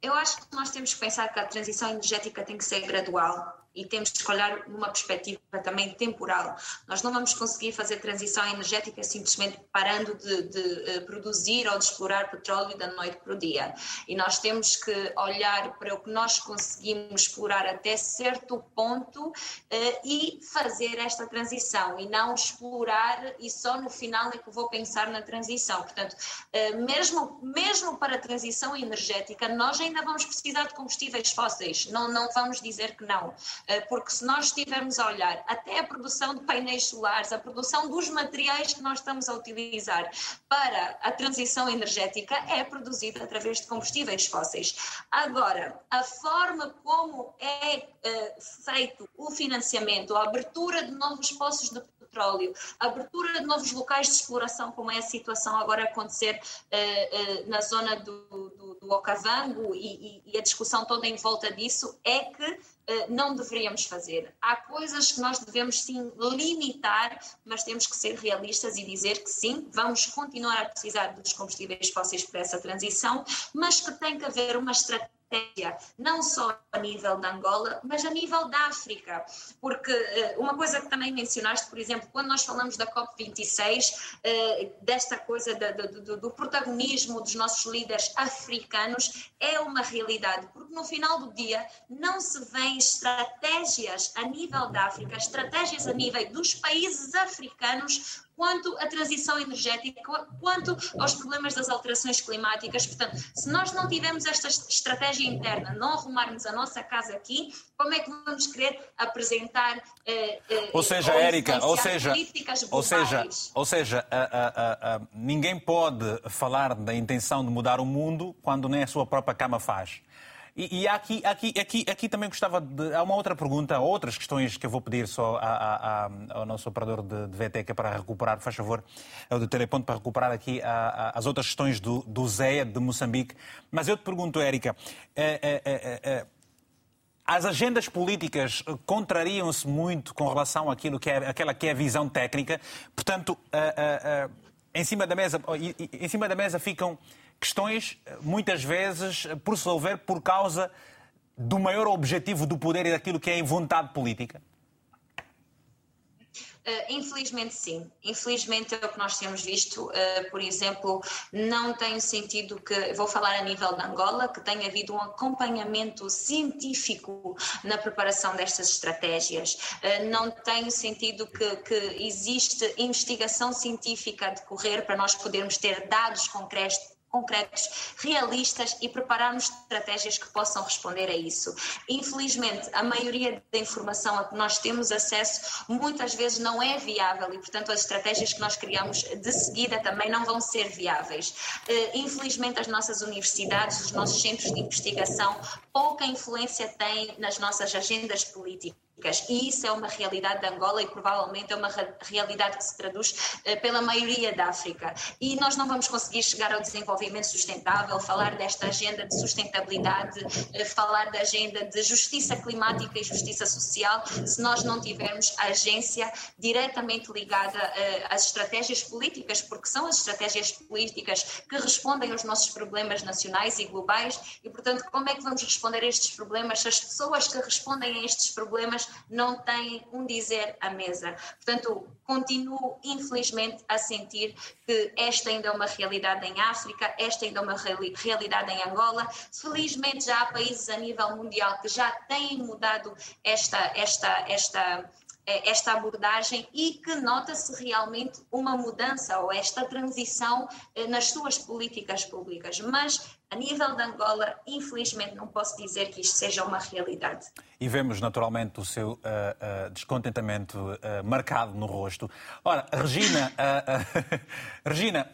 Speaker 5: eu acho que nós temos que pensar que a transição energética tem que ser gradual e temos de escolher uma perspectiva também temporal. Nós não vamos conseguir fazer transição energética simplesmente parando de, de uh, produzir ou de explorar petróleo da noite para o dia. E nós temos que olhar para o que nós conseguimos explorar até certo ponto uh, e fazer esta transição e não explorar e só no final é que vou pensar na transição. Portanto, uh, mesmo, mesmo para a transição energética, nós ainda vamos precisar de combustíveis fósseis, não, não vamos dizer que não. Eh, porque se nós estivermos a olhar até a produção de painéis solares, a produção dos materiais que nós estamos a utilizar para a transição energética é produzida através de combustíveis fósseis. Agora, a forma como é uh, feito o financiamento, a abertura de novos poços de petróleo, a abertura de novos locais de exploração, como é a situação agora a acontecer uh, na zona do, do, Okavango e, e, e, a discussão toda em volta disso, é que uh, não deveríamos fazer. Há coisas que nós devemos sim limitar, mas temos que ser realistas e dizer que sim, vamos continuar a precisar dos combustíveis fósseis para essa transição, mas que tem que haver uma estratégia, não só a nível da Angola, mas a nível da África. Porque uh, uma coisa que também mencionaste, por exemplo, quando nós falamos da COP26, uh, eh, desta coisa do, do protagonismo dos nossos líderes africanos, é uma realidade, porque no final do dia não se vêem estratégias a nível da África, estratégias a nível dos países africanos quanto à transição energética, quanto aos problemas das alterações climáticas. Portanto, se nós não tivermos esta estratégia interna, não arrumarmos a nossa casa aqui, como é que vamos querer apresentar eh,
Speaker 1: eh, ou seja, ou Érica, ou seja, ou seja, ou seja, ninguém pode falar da intenção de mudar o mundo quando nem a sua própria cama faz. E, e aqui, aqui, aqui, aqui também gostava de. Há uma outra pergunta, outras questões que eu vou pedir só a, a, a, ao nosso operador de, de VTEC para recuperar, faz favor, é o do Teleponto, para recuperar aqui as outras questões do, do de Moçambique. Mas eu te pergunto, Érica. É, é, é, as agendas políticas contrariam-se muito com relação àquilo que é, àquela que é a visão técnica. Portanto, uh, uh, uh, em cima da mesa, em cima da mesa ficam questões muitas vezes por se resolver por causa do maior objetivo do poder e daquilo que é em vontade política?
Speaker 5: Uh, infelizmente, sim. Infelizmente é o que nós temos visto. Uh, por exemplo, não tem sentido que, vou falar a nível da Angola, que tenha havido um acompanhamento científico na preparação destas estratégias. Uh, não tem sentido que, que existe investigação científica a decorrer para nós podermos ter dados concretos concretos, realistas e prepararmos estratégias que possam responder a isso. Infelizmente, a maioria da informação a que nós temos acesso muitas vezes não é viável e, portanto, as estratégias que nós criamos de seguida também não vão ser viáveis. Eh, infelizmente, as nossas universidades, os nossos centros de investigação, pouca influência têm nas nossas agendas políticas e isso é uma realidade de Angola e provavelmente é uma realidade que se traduz uh, pela maioria da África. E nós não vamos conseguir chegar ao desenvolvimento sustentável, falar desta agenda de sustentabilidade, uh, falar da agenda de justiça climática e justiça social, se nós não tivermos a agência diretamente ligada uh, às estratégias políticas, porque são as estratégias políticas que respondem aos nossos problemas nacionais e globais. E, portanto, como é que vamos responder a estes problemas se as pessoas que respondem a estes problemas não têm um dizer à mesa. Portanto, continuo infelizmente a sentir que esta ainda é uma realidade em África, esta ainda é uma realidade em Angola. Felizmente já há países a nível mundial que já têm mudado esta, esta, esta esta abordagem e que nota-se realmente uma mudança ou esta transição eh, nas suas políticas públicas. Mas, a nível de Angola, infelizmente não posso dizer que isto seja uma realidade.
Speaker 1: E vemos naturalmente o seu uh, uh, descontentamento uh, marcado no rosto. Ora, Regina, <laughs> Regina,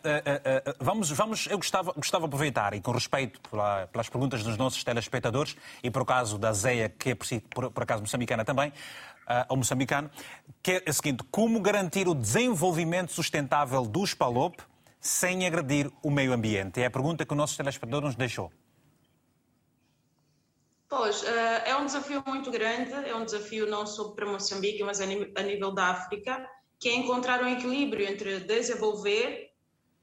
Speaker 1: vamos, vamos, eu gostava, gostava de aproveitar e com respeito pela, pelas perguntas dos nossos telespectadores e por o caso da Zeia, que é por, por acaso moçambicana também, ao moçambicano, que é o seguinte: como garantir o desenvolvimento sustentável do Spalop sem agredir o meio ambiente? É a pergunta que o nosso telespectador nos deixou.
Speaker 6: Pois, eh, é um desafio muito grande, é um desafio não só para Moçambique, mas a nível da África, que é encontrar um equilíbrio entre desenvolver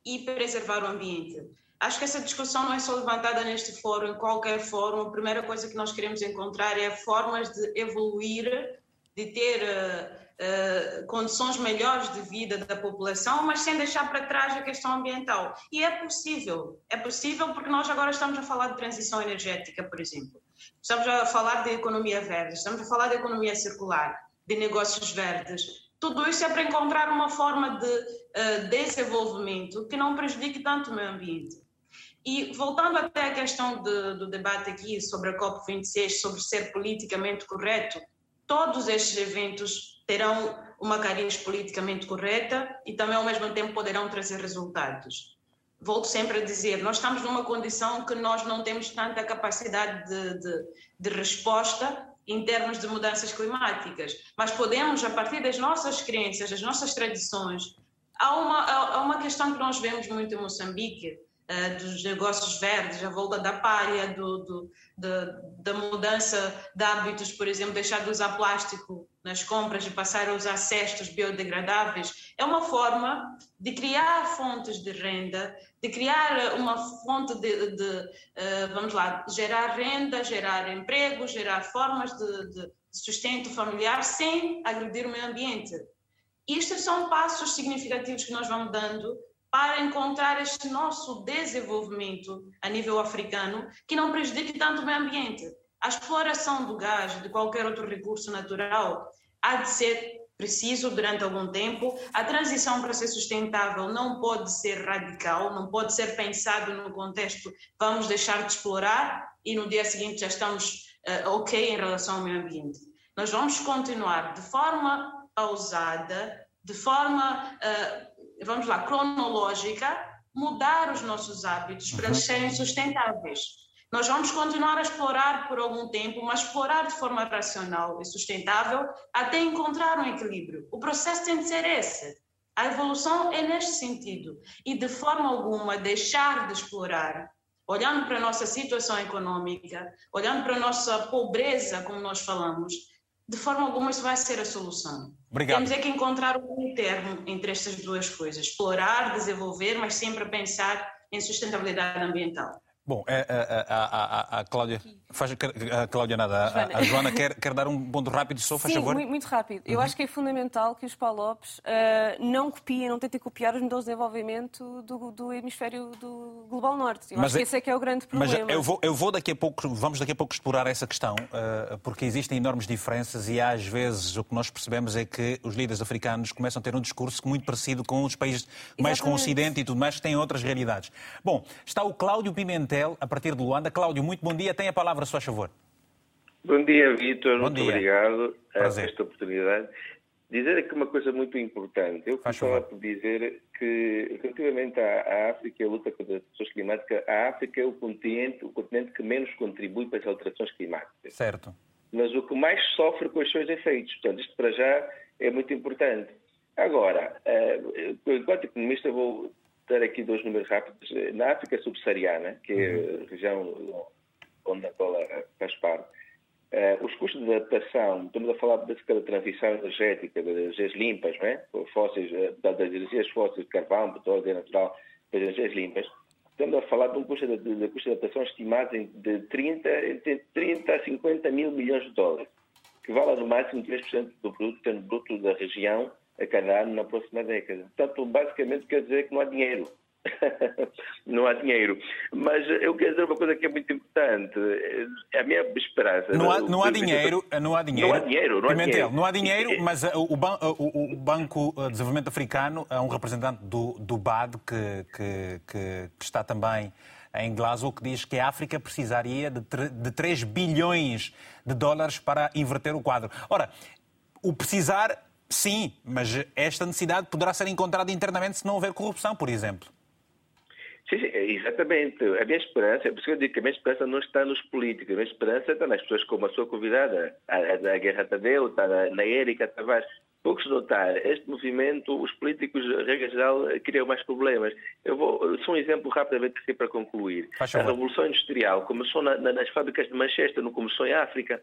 Speaker 6: e preservar o ambiente. Acho que essa discussão não é só levantada neste fórum, em qualquer fórum. A primeira coisa que nós queremos encontrar é formas de evoluir de ter uh, uh, condições melhores de vida da população, mas sem deixar para trás a questão ambiental. E é possível, é possível porque nós agora estamos a falar de transição energética, por exemplo. Estamos a falar de economia verde, estamos a falar de economia circular, de negócios verdes. Tudo isso é para encontrar uma forma de uh, desenvolvimento que não prejudique tanto o meio ambiente. E voltando até à questão de, do debate aqui sobre a COP26, sobre ser politicamente correto, todos estes eventos terão uma cariz politicamente correta e também ao mesmo tempo poderão trazer resultados. Volto sempre a dizer, nós estamos numa condição que nós não temos tanta capacidade de, de, de resposta em termos de mudanças climáticas, mas podemos, a partir das nossas crenças, das nossas tradições, há uma, há uma questão que nós vemos muito em Moçambique, uh, dos negócios verdes, a volta da palha, do, do, da mudança de hábitos, por exemplo, deixar de usar plástico nas compras e passar a usar cestos biodegradáveis, é uma forma de criar fontes de renda, de criar uma fonte de, de uh, vamos lá, gerar renda, gerar emprego, gerar formas de, de sustento familiar sem agredir o meio ambiente. Estes são passos significativos que nós vamos dando para encontrar este nosso desenvolvimento a nível africano que não prejudique tanto o meio ambiente. A exploração do gás, de qualquer outro recurso natural, há de ser preciso durante algum tempo. A transição para ser sustentável não pode ser radical, não pode ser pensado no contexto vamos deixar de explorar e no dia seguinte já estamos uh, ok em relação ao meio ambiente. Nós vamos continuar de forma pausada, de forma uh, vamos lá, cronológica, mudar os nossos hábitos para eles uhum. serem sustentáveis. Nós vamos continuar a explorar por algum tempo, mas explorar de forma racional e sustentável até encontrar um equilíbrio. O processo tem de ser esse. A evolução é neste sentido. E de forma alguma deixar de explorar, olhando para a nossa situação econômica, olhando para a nossa pobreza, como nós falamos, de forma alguma isso vai ser a solução.
Speaker 1: Obrigado.
Speaker 6: Temos é que encontrar um termo entre estas duas coisas, explorar, desenvolver, mas sempre pensar em sustentabilidade ambiental.
Speaker 1: Bom, a, a, a, a, Cláudia, faz, a Cláudia nada, a, Joana quer, quer dar um ponto rápido só, faz
Speaker 4: Sim,
Speaker 1: favor.
Speaker 4: Muito, muito rápido. Eu uhum. acho que é fundamental que os PALOPs uh, não copiem, não tentem copiar os modelos de desenvolvimento do, do hemisfério do Global Norte. Eu mas acho que é- esse é que é o grande problema.
Speaker 1: Mas eu vou, eu vou daqui a pouco, vamos daqui a pouco explorar essa questão, uh, porque existem enormes diferenças e às vezes o que nós percebemos é que os líderes africanos começam a ter um discurso muito parecido com os países mais com o Ocidente e tudo mais, que têm outras realidades. Bom, está o Cláudio Pimentel, a partir de Luanda. Cláudio, muito bom dia. Tem a palavra, se faz favor.
Speaker 16: Bom dia, Vitor. Muito dia. obrigado por esta oportunidade. Dizer aqui uma coisa muito importante. Eu gostava por dizer que, relativamente à, África e a luta contra as alterações climáticas, a África é o continente, o continente que menos contribui para as alterações climáticas.
Speaker 1: Certo.
Speaker 16: mas o que mais sofre com os seus efeitos. Portanto, isto para já é muito importante. Agora, uh, enquanto economista, vou dar aqui dois números rápidos. Na África subsaariana, que é a região onde Angola faz parte, Uh, os custos de adaptação, estamos a falar da transição energética, das energias limpas, não é? Fósseis, das energias fósseis de carvão, petróleo, natural, das energias limpas. Estamos a falar de um custo de, de, de, custo de adaptação estimado de 30, entre 30 a 50 mil milhões de dólares, que vale no máximo 3% do produto bruto da região a cada ano na próxima década. Portanto, basicamente quer dizer que não há dinheiro. <laughs> não há dinheiro. Mas eu quero dizer uma coisa que é muito importante. A minha esperança.
Speaker 1: Não há, não há dinheiro. Não há dinheiro.
Speaker 16: Não há dinheiro. Não há dinheiro,
Speaker 1: não há dinheiro mas uh, o, o, o, Banco de Desenvolvimento Africano, é um representante do, do BAD que, que, que, que está também em Glasgow, que diz que a África precisaria de, de 3 bilhões de dólares para inverter o quadro. Ora, o precisar, sim, mas esta necessidade poderá ser encontrada internamente se não houver corrupção, por exemplo.
Speaker 16: Sim, sim, exatamente. A minha esperança, é por isso que eu digo que a minha esperança não está nos políticos, a minha esperança está nas pessoas como a sua convidada, a, a, Guerra Tadeu, está na, na Érica Tavares. Poucos notar, este movimento, os políticos, regra geral, criam mais problemas. Eu vou, só um exemplo rapidamente para concluir. A Revolução Industrial começou na, na, nas fábricas de Manchester, não começou em África.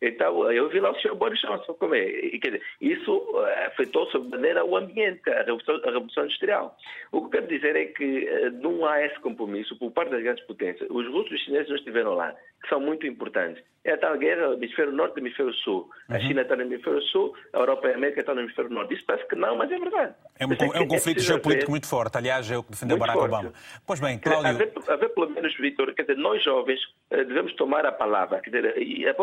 Speaker 16: Então, eu vi lá o senhor Boris Johnson comer. E, quer dizer, isso eh, afetou sobremaneira o ambiente, a revolução, a revolução, Industrial. O que eu quero dizer é que uh, não há esse compromisso por parte das grandes potências. Os russos e os chineses não estiveram lá, que são muito importantes. É a tal guerra, hemisfério norte e hemisfério sul. Uhum. A China está no hemisfério sul, a Europa e a América estão no hemisfério norte. Isso parece que não, mas é verdade.
Speaker 1: É um, é um conflito é geopolítico muito forte. Aliás, é o que defendeu Barack forte. Obama. Pois bem, Cláudio...
Speaker 16: Haver, haver pelo menos, Vitor, quer dizer, nós jovens eh, devemos tomar a palavra. Quer dizer, e a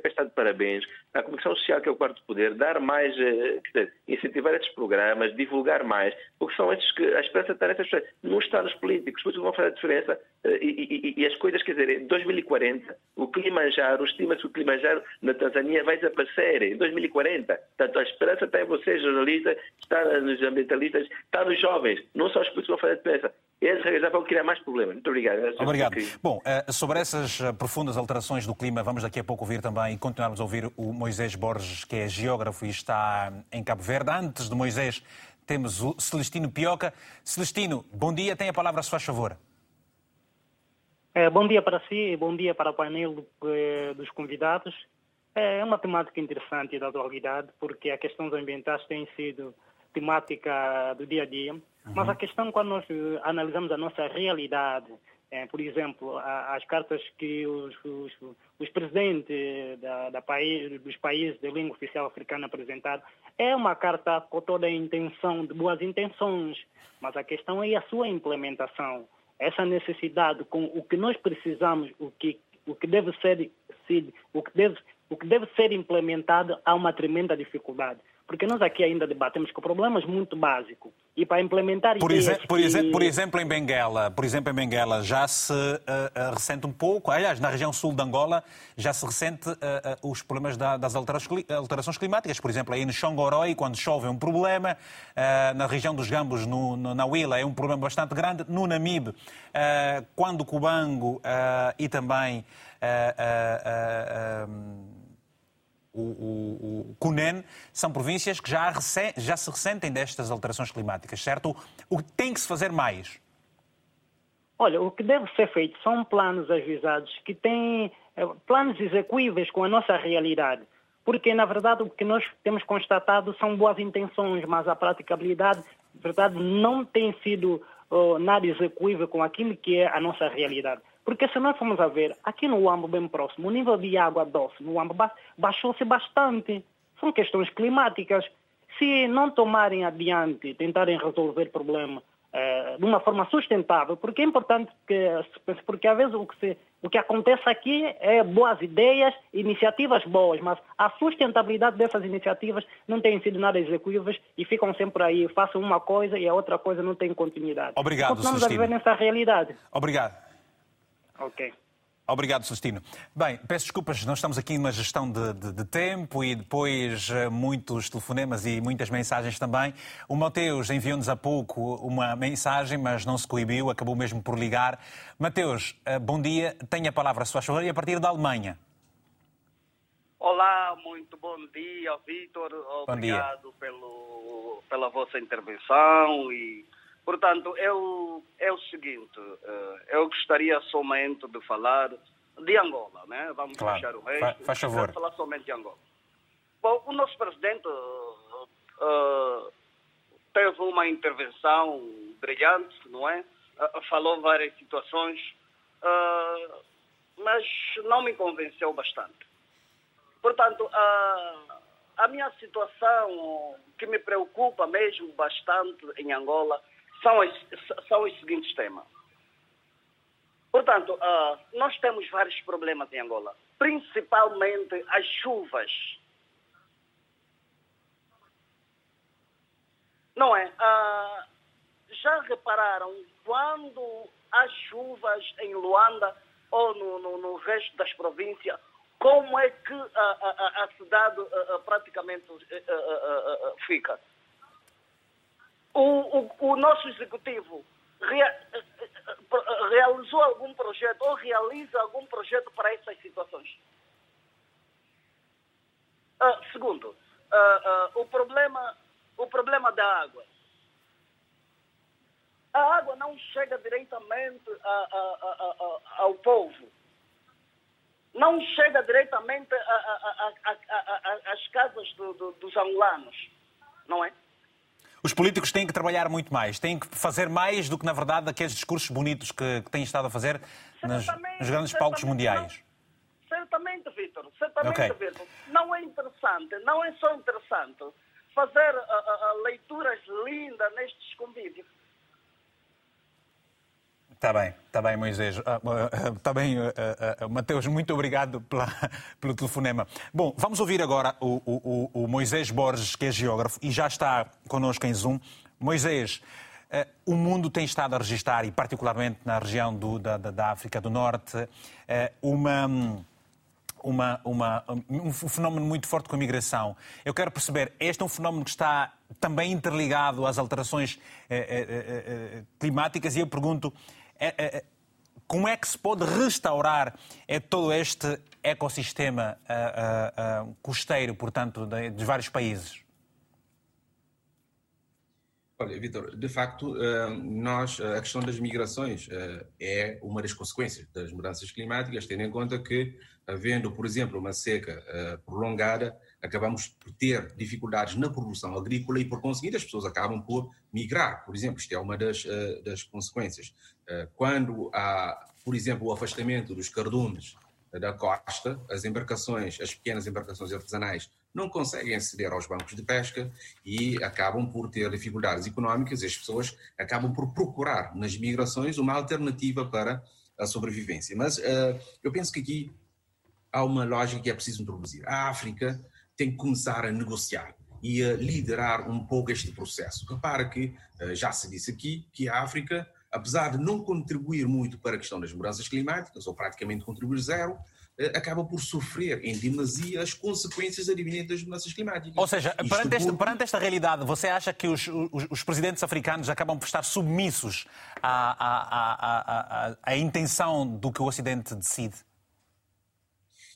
Speaker 16: Popa ter prestado parabéns à Comissão Social, que é o quarto poder, dar mais, eh, dizer, incentivar estes programas, divulgar mais, porque são estes que a esperança está nessas pessoas. Não está nos políticos, por isso vão fazer a diferença. Eh, e, e, e, as coisas, quer dizer, em 2040, o Kilimanjaro, estima-se que o Kilimanjaro na Tanzânia vai desaparecer em 2040. Portanto, a esperança está em vocês, jornalistas, está nos ambientalistas, está nos jovens. Não só os políticos vão fazer a diferença. Eles já vão criar mais problemas. Muito obrigado.
Speaker 1: Obrigado. Bom, eh, sobre essas profundas alterações do clima, vamos daqui a pouco ouvir também e continuarmos a ouvir o Moisés Borges, que é geógrafo e está em Cabo Verde. Antes de Moisés, temos o Celestino Pioca. Celestino, bom dia, tem a palavra, se faz favor.
Speaker 17: É, bom dia para si e bom dia para o painel eh, dos convidados. É uma temática interessante da atualidade, porque a questão dos ambientais tem sido temática do dia a dia. Uhum. Mas a questão, quando nós eh, analisamos a nossa realidade, é, por exemplo, as cartas que os, os, os presidentes da, da país, dos países de língua oficial africana apresentaram, é uma carta com toda a intenção, de boas intenções, mas a questão é a sua implementação. Essa necessidade com o que nós precisamos, o que, o que deve ser, o que deve, o que deve ser implementado, há uma tremenda dificuldade. Porque nós aqui ainda debatemos com problemas muito básicos. E para implementar
Speaker 1: por, exe por, que... por exemplo, em Benguela, por exemplo, em Benguela já se uh, uh, ressente um pouco, aliás, na região sul de Angola já se ressente uh, os problemas da, das alterações climáticas. Por exemplo, aí no Xongoroi, quando chove é um problema. na região dos Gambos, no, no, na Huila, é um problema bastante grande. No Namibe, quando Cubango e também o, o, o Cunen, são províncias que já, já se ressentem destas alterações climáticas, certo? O que tem que se fazer mais?
Speaker 17: Olha, o que deve ser feito são planos ajuizados que têm é, planos execuíveis com a nossa realidade. Porque, na verdade, o que nós temos constatado são boas intenções, mas a praticabilidade, na verdade, não tem sido oh, nada execuível com aquilo que é a nossa realidade. Porque se nós formos a ver, aqui no Uambo bem próximo, o nível de água doce no Uambo baixou-se bastante. São questões climáticas. Se não tomarem adiante, tentarem resolver o problema eh, de uma forma sustentável, porque é importante que se pense, porque às vezes o que, se, o que acontece aqui é boas ideias, iniciativas boas, mas a sustentabilidade dessas iniciativas não tem sido nada execuíveis e ficam sempre aí, façam uma coisa e a outra coisa não tem continuidade.
Speaker 1: Obrigado,
Speaker 17: Continuamos a viver nessa realidade.
Speaker 1: Obrigado.
Speaker 17: Ok.
Speaker 1: Obrigado, Celestino. Bem, peço desculpas, nós estamos aqui numa gestão de, de, de, tempo e depois eh, muitos telefonemas e muitas mensagens também. O Mateus enviou-nos há pouco uma mensagem, mas não se coibiu, acabou mesmo por ligar. Mateus, eh, bom dia, tenha a palavra, se faz favor, e a partir da Alemanha.
Speaker 18: Olá, muito bom dia, Vitor. Obrigado Pelo, pela vossa intervenção e Portanto, eu, é o seguinte, uh, eu gostaria somente de falar de Angola, né? Vamos claro. fechar o resto.
Speaker 1: Fa faz favor.
Speaker 18: Quero falar somente de Angola. Bom, o nosso presidente uh, uh, teve uma intervenção brilhante, não é? falou várias situações, mas não me convenceu bastante. Portanto, a minha situação que me preocupa mesmo bastante em Angola são, as, são os seguintes temas. Portanto, uh, nós temos vários problemas em Angola, principalmente as chuvas. Não é? Uh, já repararam quando há chuvas em Luanda ou no, no, no resto das províncias, como é que a, a, a cidade praticamente fica? O, o, o nosso executivo rea, realizou algum projeto ou realiza algum projeto para essas situações? Uh, segundo, uh, uh, o, problema, o problema da água. A água não chega diretamente a, a, a, ao povo. Não chega diretamente às casas do, do, dos angolanos, não é?
Speaker 1: Os políticos têm que trabalhar muito mais, têm que fazer mais do que, na verdade, aqueles discursos bonitos que, que têm estado a fazer nas, nos grandes palcos mundiais.
Speaker 18: Não, certamente, Vitor, certamente, okay. Vitor. Não é interessante, não é só interessante fazer uh, uh, leituras lindas nestes convívios.
Speaker 1: Está bem, está bem, Moisés. Está ah, bem, Mateus, muito obrigado pela, <laughs> pelo telefonema. Bom, vamos ouvir agora o, o, o, Moisés Borges, que é geógrafo, e já está connosco em Zoom. Moisés, o mundo tem estado a registrar, e particularmente na região do, da, da, África do Norte, uma, uma, uma, um fenómeno muito forte com a migração. Eu quero perceber, este é um fenómeno que está também interligado às alterações climáticas, e eu pergunto é, é, é, como é que se pode restaurar é, todo este ecossistema uh, uh, uh, costeiro, portanto, de, dos vários países?
Speaker 19: Olha, Vitor, de facto, nós, a questão das migrações é uma das consequências das mudanças climáticas, tendo em conta que, havendo, por exemplo, uma seca prolongada, acabamos por ter dificuldades na produção agrícola e, por conseguinte, as pessoas acabam por migrar. Por exemplo, isto é uma das, uh, das consequências. Uh, quando há, por exemplo, o afastamento dos cardumes da costa, as embarcações, as pequenas embarcações artesanais, não conseguem aceder aos bancos de pesca e acabam por ter dificuldades económicas as pessoas acabam por procurar nas migrações uma alternativa para a sobrevivência. Mas uh, eu penso que aqui há uma lógica que é preciso introduzir. A África tem que começar a negociar e a liderar um pouco este processo. Repara que, eh, já se disse aqui, que a África, apesar de não contribuir muito para a questão das mudanças climáticas, ou praticamente contribuir zero, eh, acaba por sofrer em demasia as consequências advinentes das mudanças climáticas.
Speaker 1: Ou seja, perante, este, perante, esta realidade, você acha que os, os, os, presidentes africanos acabam por estar submissos à, à, à, à intenção do que o Ocidente decide?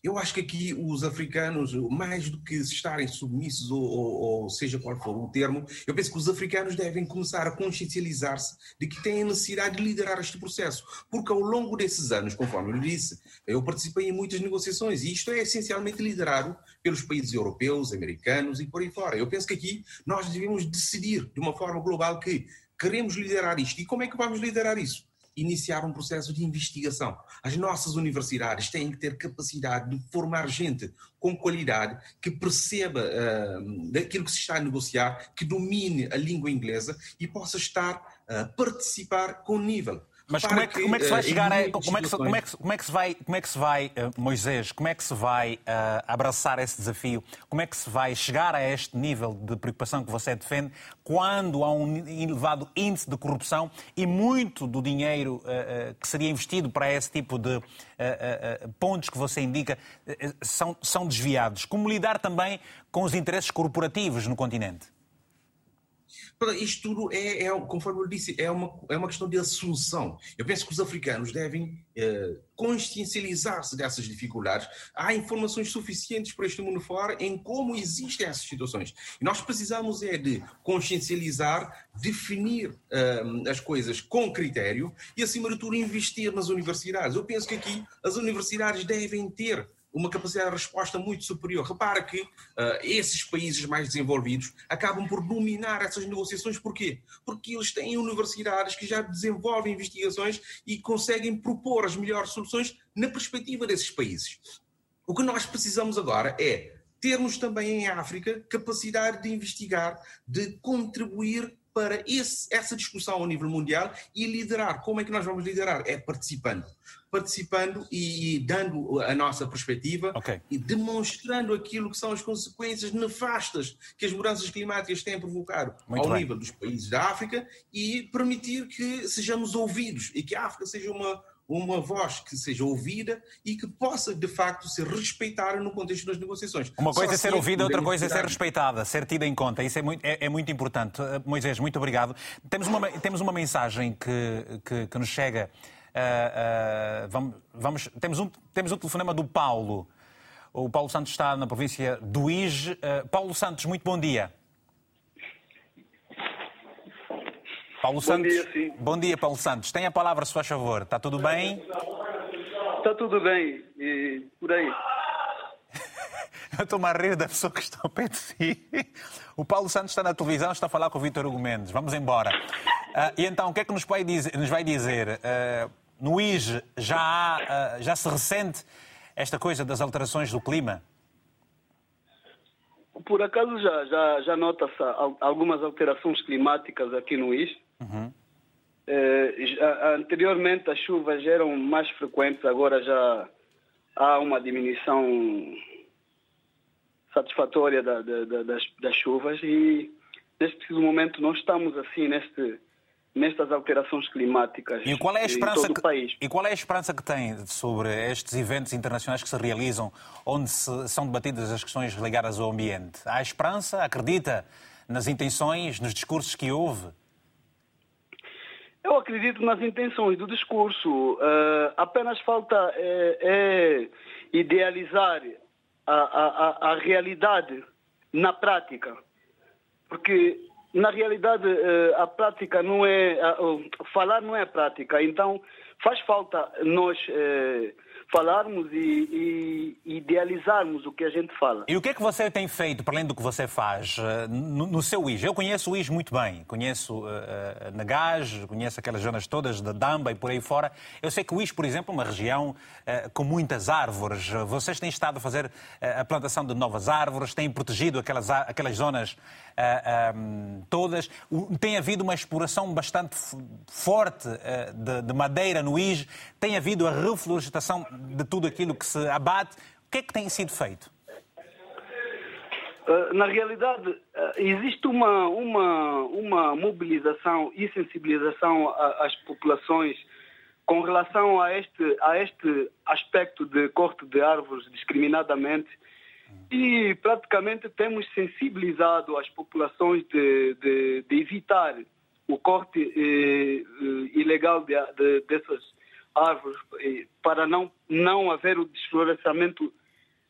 Speaker 19: Eu acho que aqui os africanos, mais do que estarem submissos ou, ou, ou, seja qual for o termo, eu penso que os africanos devem começar a consciencializar-se de que têm a necessidade de liderar este processo. Porque ao longo desses anos, conforme eu lhe disse, eu participei em muitas negociações e isto é essencialmente liderado pelos países europeus, americanos e por aí fora. Eu penso que aqui nós devemos decidir de uma forma global que queremos liderar isto. E como é que vamos liderar isso? Iniciar um processo de investigação. As nossas universidades têm que ter capacidade de formar gente com qualidade, que perceba uh, daquilo que se está a negociar, que domine a língua inglesa e possa estar a participar com nível.
Speaker 1: Mas como é, que, como é que se vai eh, chegar a. Como é que, como, é que, como é que se vai, como é que se vai uh, Moisés, como é que se vai uh, abraçar esse desafio? Como é que se vai chegar a este nível de preocupação que você defende quando há um elevado índice de corrupção e muito do dinheiro uh, que seria investido para esse tipo de pontos que você indica são, são desviados? Como lidar também com os interesses corporativos no continente?
Speaker 19: Isto tudo é, é, conforme eu disse, é uma, é uma questão de assunção. Eu penso que os africanos devem eh, consciencializar-se dessas dificuldades. Há informações suficientes para este mundo fora em como existem essas situações. E nós precisamos é de consciencializar, definir eh, as coisas com critério e, acima de tudo, investir nas universidades. Eu penso que aqui as universidades devem ter uma capacidade de resposta muito superior. Repara que uh, esses países mais desenvolvidos acabam por dominar essas negociações. Porquê? Porque eles têm universidades que já desenvolvem investigações e conseguem propor as melhores soluções na perspectiva desses países. O que nós precisamos agora é termos também em África capacidade de investigar, de contribuir para esse, essa discussão ao nível mundial e liderar. Como é que nós vamos liderar? É participando. Participando e, dando a nossa perspectiva okay. e demonstrando aquilo que são as consequências nefastas que as mudanças climáticas têm provocado Muito ao bem. nível dos países da África e permitir que sejamos ouvidos e que a África seja uma, uma voz que seja ouvida e que possa, de facto, ser respeitada no contexto das negociações.
Speaker 1: Uma coisa Só é ser assim ouvida, outra coisa é ser respeitada, ser tida em conta. Isso é muito, é, é muito importante. Moisés, muito obrigado. Temos uma, temos uma mensagem que, que, que nos chega. Uh, uh, vamos, vamos, temos, um, temos um telefonema do Paulo. O Paulo Santos está na província do Ige. Paulo Santos, muito bom dia. Paulo Bom Santos. Dia, sim. Bom dia, Paulo Santos. Tem a palavra, se faz favor. Está tudo bem?
Speaker 20: Está tudo bem. E por aí. <laughs>
Speaker 1: Eu estou-me a rir da pessoa que está ao pé de si. O Paulo Santos está na televisão, está a falar com o Vítor Hugo Mendes. Vamos embora. Uh, e então, o que é que nos vai dizer? Nos vai dizer? Uh, no IGE já, há, uh, já se ressente esta coisa das alterações do clima?
Speaker 20: Por acaso já, já, já nota-se algumas alterações climáticas aqui no IGE. Uhum. Eh, anteriormente as chuvas eram mais frequentes, agora já há uma diminuição satisfatória da, da, da, das, das, chuvas e neste preciso momento não estamos assim neste, nestas alterações climáticas
Speaker 1: e qual é a esperança
Speaker 20: em todo
Speaker 1: que,
Speaker 20: o país.
Speaker 1: E qual é a esperança que tem sobre estes eventos internacionais que se realizam onde se, são debatidas as questões ligadas ao ambiente? Há esperança? Acredita nas intenções, nos discursos que houve?
Speaker 20: Eu acredito nas intenções do discurso. Uh, apenas falta é, é idealizar a, a, a, realidade na prática. Porque, na realidade, uh, a prática não é. Falar não é prática. Então, faz falta nós uh, falarmos e, e, idealizarmos o que a gente fala.
Speaker 1: E o que é que você tem feito, para além do que você faz, eh, no, no seu IJ? Eu conheço o IJ muito bem. Conheço uh, conheço aquelas zonas todas da Damba e por aí fora. Eu sei que o IJ, por exemplo, é uma região uh, com muitas árvores. Vocês têm estado a fazer a plantação de novas árvores, têm protegido aquelas, aquelas zonas todas. Tem havido uma exploração bastante forte de, de madeira no IJ. Tem havido a reflorestação de tudo aquilo que se abate. O que é que tem sido feito?
Speaker 20: Uh, na realidade, uh, existe uma, uma, uma mobilização e sensibilização às populações com relação a este, a este aspecto de corte de árvores discriminadamente e praticamente temos sensibilizado as populações de, de, de evitar o corte eh, eh ilegal de, de, dessas árvores para não, não haver o desflorestamento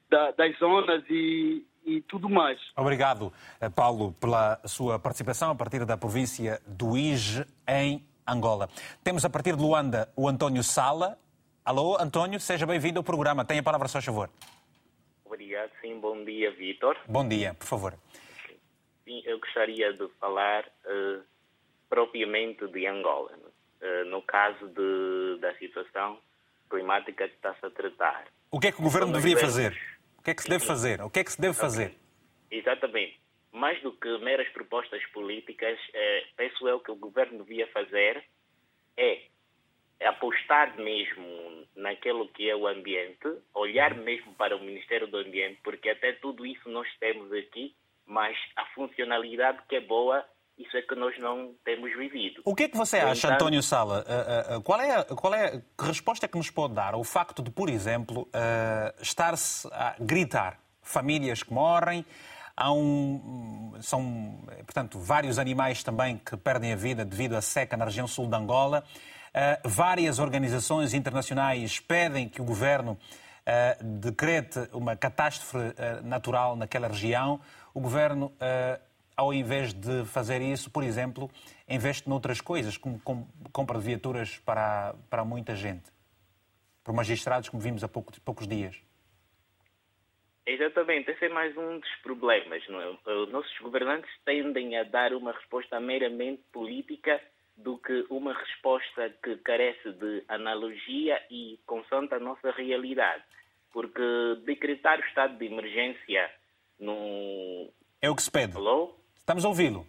Speaker 20: da, das zonas e, e tudo mais.
Speaker 1: Obrigado, eh, Paulo, pela sua participação a partir da província do Ige, em Angola. Temos a partir de Luanda o António Sala. Alô, António, seja bem-vindo ao programa. Tenha a palavra, só favor.
Speaker 15: Obrigado, sim. Bom dia, Vitor.
Speaker 1: Bom dia, por favor.
Speaker 15: Sim, eu gostaria de falar uh, propriamente de Angola. Eh, no caso de, da situação climática que está-se a tratar.
Speaker 1: O que é que o governo deveria fazer? O que é que se deve fazer? O que é que se deve fazer? Okay.
Speaker 15: Exatamente. Mais do que meras propostas políticas, eh, penso eu que o governo devia fazer é apostar mesmo naquilo que é o ambiente, olhar mesmo para o Ministério do Ambiente, porque até tudo isso nós temos aqui, mas a funcionalidade que é boa isso é que nós não temos vivido.
Speaker 1: O que é que você acha, então... António Sala? Uh, uh, qual, é, qual é que resposta é que nos pode dar ao facto de, por exemplo, estar-se a gritar famílias que morrem, Há um, são, portanto, vários animais também que perdem a vida devido à seca na região sul de Angola. Uh, várias organizações internacionais pedem que o governo uh, decrete uma catástrofe uh, natural naquela região. O governo, ao invés de fazer isso, por exemplo, investe noutras coisas, como, compra de viaturas para, para muita gente, por magistrados, como vimos há pouco, poucos dias.
Speaker 15: Exatamente, esse é mais um dos problemas. É? Os nossos governantes tendem a dar uma resposta meramente política do que uma resposta que carece de analogia e consanta a nossa realidade. Porque decretar o estado de emergência no.
Speaker 1: É o que se pede.
Speaker 15: Alô?
Speaker 1: Estamos a ouvi-lo.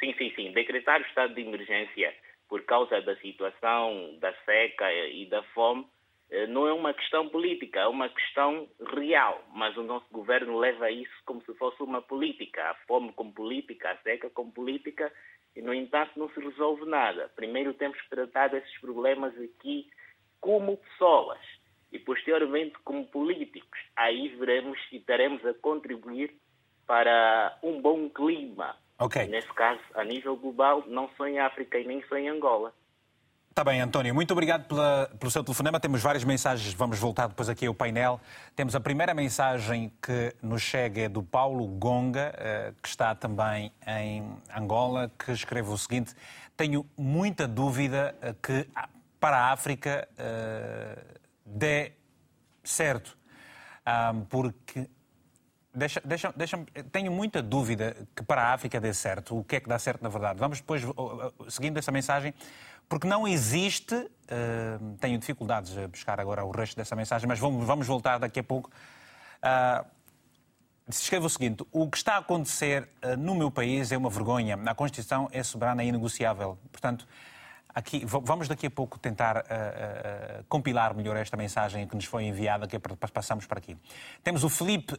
Speaker 15: Sim, sim, sim. Decretar o estado de emergência por causa da situação da seca e da fome eh, não é uma questão política, é uma questão real, mas o nosso governo leva isso como se fosse uma política, a fome como política, a seca como política, e no entanto não se resolve nada. Primeiro temos que tratar desses problemas aqui como pessoas e posteriormente como políticos. Aí veremos se estaremos a contribuir para um bom clima.
Speaker 1: Okay.
Speaker 15: Nesse caso, a nível global, não só em África e nem só em Angola.
Speaker 1: Está bem, António. Muito obrigado pela, pelo seu telefonema. Temos várias mensagens, vamos voltar depois aqui ao painel. Temos a primeira mensagem que nos chega é do Paulo Gonga, eh, que está também em Angola, que escreve o seguinte: Tenho muita dúvida eh, que para a África uh, dê certo, porque Deixa, deixa, deixa, tenho muita dúvida que para a África dê certo. O que é que dá certo na verdade? Vamos depois, seguindo essa mensagem, porque não existe. Uh, tenho dificuldades a buscar agora o resto dessa mensagem, mas vamos, vamos voltar daqui a pouco. Uh, escreve o seguinte: o que está a acontecer uh, no meu país é uma vergonha. A Constituição é soberana e inegociável. Portanto, aqui, vamos daqui a pouco tentar uh, uh, compilar melhor esta mensagem que nos foi enviada, que é passamos para aqui. Temos o Felipe,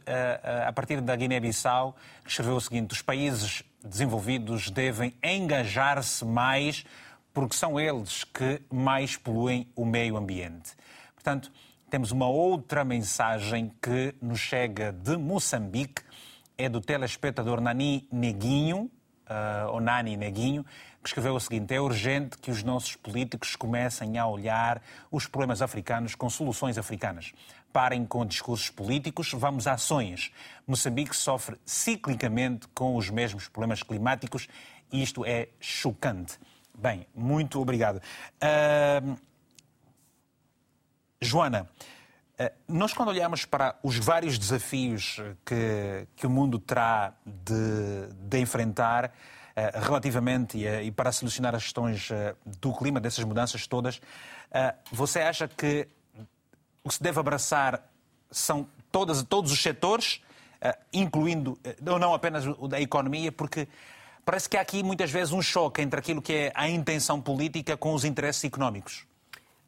Speaker 1: a partir da Guiné-Bissau, que escreveu o seguinte: os países desenvolvidos devem engajar-se mais porque são eles que mais poluem o meio ambiente. Portanto, temos uma outra mensagem que nos chega de Moçambique, é do telespectador Nani Neguinho, uh, ou Nani Neguinho, que escreveu o seguinte: é urgente que os nossos políticos comecem a olhar os problemas africanos com soluções africanas. Parem com discursos políticos, vamos a ações. Moçambique sofre ciclicamente com os mesmos problemas climáticos e isto é chocante. Bem, muito obrigado. Uh, Joana, nós quando olhamos para os vários desafios que, que o mundo terá de, de enfrentar uh, relativamente e, para solucionar as questões do clima, dessas mudanças todas, você acha que o que se deve abraçar são todas, todos os setores, incluindo, não apenas o da economia, porque Parece que há aqui muitas vezes um choque entre aquilo que é a intenção política com os interesses económicos.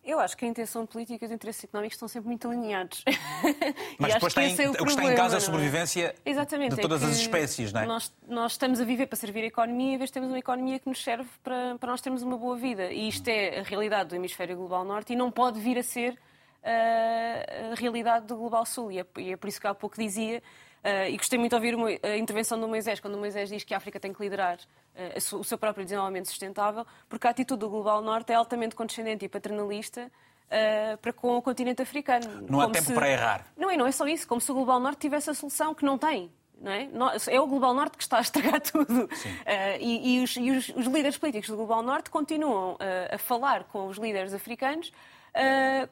Speaker 4: Eu acho que a intenção política e os interesses económicos estão sempre muito alinhados.
Speaker 1: Mas <laughs> depois tem, é o, o que está em causa é a sobrevivência
Speaker 4: Exatamente,
Speaker 1: de todas
Speaker 4: é
Speaker 1: as espécies, não é?
Speaker 4: Nós, nós, estamos a viver para servir a economia, em vez de termos uma economia que nos serve para, para nós termos uma boa vida. E isto é a realidade do hemisfério global norte e não pode vir a ser uh, a realidade do global sul. E é, e é por isso que há pouco dizia Uh, e gostei muito de ouvir a intervenção do Moisés, quando o Moisés diz que a África tem que liderar o seu próprio desenvolvimento sustentável, porque a atitude do Global Norte é altamente condescendente e paternalista uh, para com o continente africano.
Speaker 1: Não há tempo se... para errar.
Speaker 4: Não, e não é só isso, como se o Global Norte tivesse a solução que não tem. Não é? é o Global Norte que está a estragar <laughs> tudo. e, e, os, e os, os, líderes políticos do Global Norte continuam a falar com os líderes africanos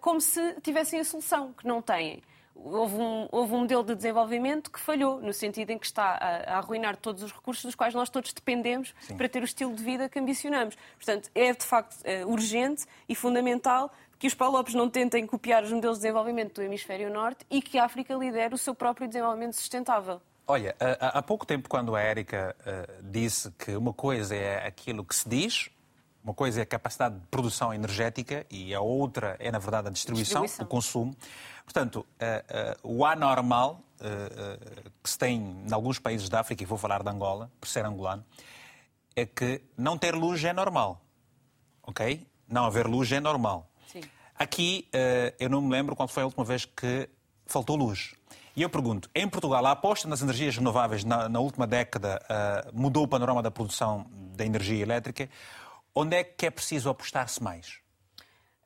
Speaker 4: como se tivessem a solução, que não têm houve um, houve um modelo de desenvolvimento que falhou, no sentido em que está a, a arruinar todos os recursos dos quais nós todos dependemos Sim. para ter o estilo de vida que ambicionamos. Portanto, é de facto é, urgente e fundamental que os Palopes não tentem copiar os modelos de desenvolvimento do hemisfério norte e que a África lidere o seu próprio desenvolvimento sustentável.
Speaker 1: Olha, há pouco tempo, quando a Érica uh, disse que uma coisa é aquilo que se diz, uma coisa é a capacidade de produção energética e a outra é, na verdade, a distribuição, distribuição. o consumo. Portanto, uh, uh, o anormal uh, que se tem em alguns países da África, e vou falar de Angola, por ser angolano, é que não ter luz é normal. Ok? Não haver luz é normal.
Speaker 4: Sim.
Speaker 1: Aqui, eu não me lembro qual foi a última vez que faltou luz. E eu pergunto, em Portugal, a aposta nas energias renováveis na, na última década uh, mudou o panorama da produção da energia elétrica. Onde é que é preciso apostar-se mais?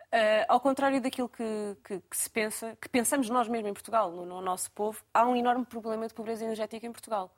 Speaker 4: Uh, ao contrário daquilo que, que, que, se pensa, que pensamos nós mesmos em Portugal, no, no, nosso povo, há um enorme problema de pobreza energética em Portugal.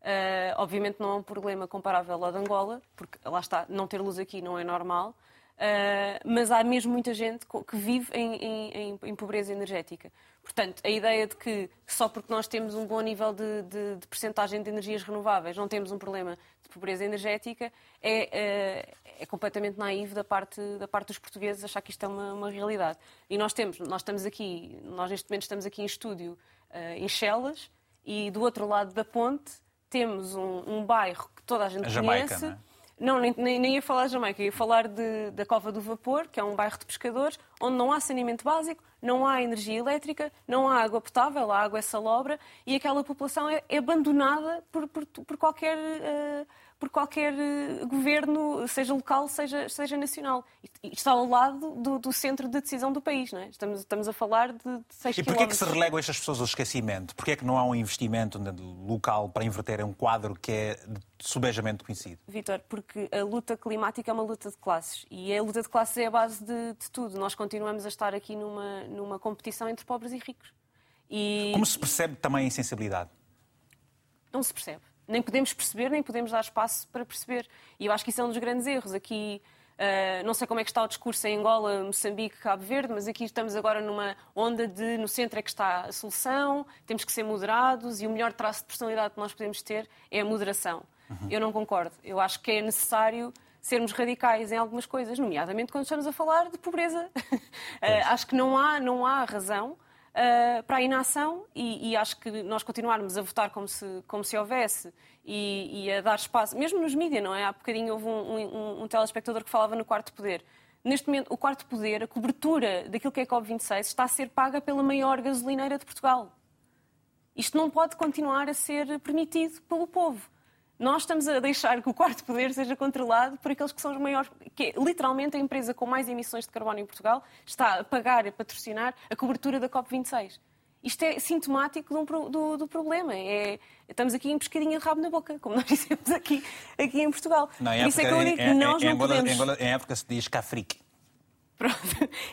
Speaker 4: Uh, obviamente não é um problema comparável ao de Angola, porque lá está, não ter luz aqui não é normal, Uh, mas há mesmo muita gente que vive em, em, em, pobreza energética. Portanto, a ideia de que só porque nós temos um bom nível de, de, de percentagem de energias renováveis não temos um problema de pobreza energética é, uh, é completamente naivo da parte, da parte dos portugueses achar que isto é uma, uma, realidade. E nós temos, nós estamos aqui, nós neste momento estamos aqui em estúdio uh, em Chelas e do outro lado da ponte temos um, um bairro que toda a gente a Jamaica, conhece. Não é? Não, nem, nem, ia falar de Jamaica, ia falar de, da Cova do Vapor, que é um bairro de pescadores, onde não há saneamento básico, não há energia elétrica, não há água potável, a água é salobra e aquela população é, é abandonada por, por, por qualquer. Uh, por qualquer eh, governo, seja local, seja, seja nacional. E está ao lado do, do centro de decisão do país. Não é? estamos, estamos a falar de, de 6
Speaker 1: E porquê é que se relegam estas pessoas ao esquecimento? Porquê é que não há um investimento local para inverter um quadro que é subejamente conhecido?
Speaker 4: Vitor, porque a luta climática é uma luta de classes. E a luta de classes é a base de, de tudo. Nós continuamos a estar aqui numa, numa competição entre pobres e ricos.
Speaker 1: E... Como se percebe também a insensibilidade?
Speaker 4: Não se percebe nem podemos perceber, nem podemos dar espaço para perceber. E eu acho que isso é um dos grandes erros. Aqui, uh, não sei como é que está o discurso em Angola, Moçambique, Cabo Verde, mas aqui estamos agora numa onda de no centro é que está a solução, temos que ser moderados e o melhor traço de personalidade que nós podemos ter é a moderação. Uhum. Eu não concordo. Eu acho que é necessário sermos radicais em algumas coisas, nomeadamente quando estamos a falar de pobreza. <laughs> uh, acho que não há, não há razão uh, para a inação e, e, acho que nós continuarmos a votar como se, como se houvesse e, e a dar espaço, mesmo nos mídias, não é? Há bocadinho houve um, um, um telespectador que falava no quarto poder. Neste momento, o quarto poder, a cobertura daquilo que é COP26, está a ser paga pela maior gasolineira de Portugal. Isto não pode continuar a ser permitido pelo povo nós estamos a deixar que o quarto poder seja controlado por aqueles que são os maiores, que é literalmente a empresa com mais emissões de carbono em Portugal está a pagar, a patrocinar a cobertura da COP26. Isto é sintomático do, do, do problema. É, estamos aqui em pescadinha de rabo na boca, como <laughs> nós dizemos aqui, aqui em Portugal.
Speaker 1: Não, em isso é que eu digo que nós em, não Angola, podemos... Em época se diz cafrique.
Speaker 4: Pronto.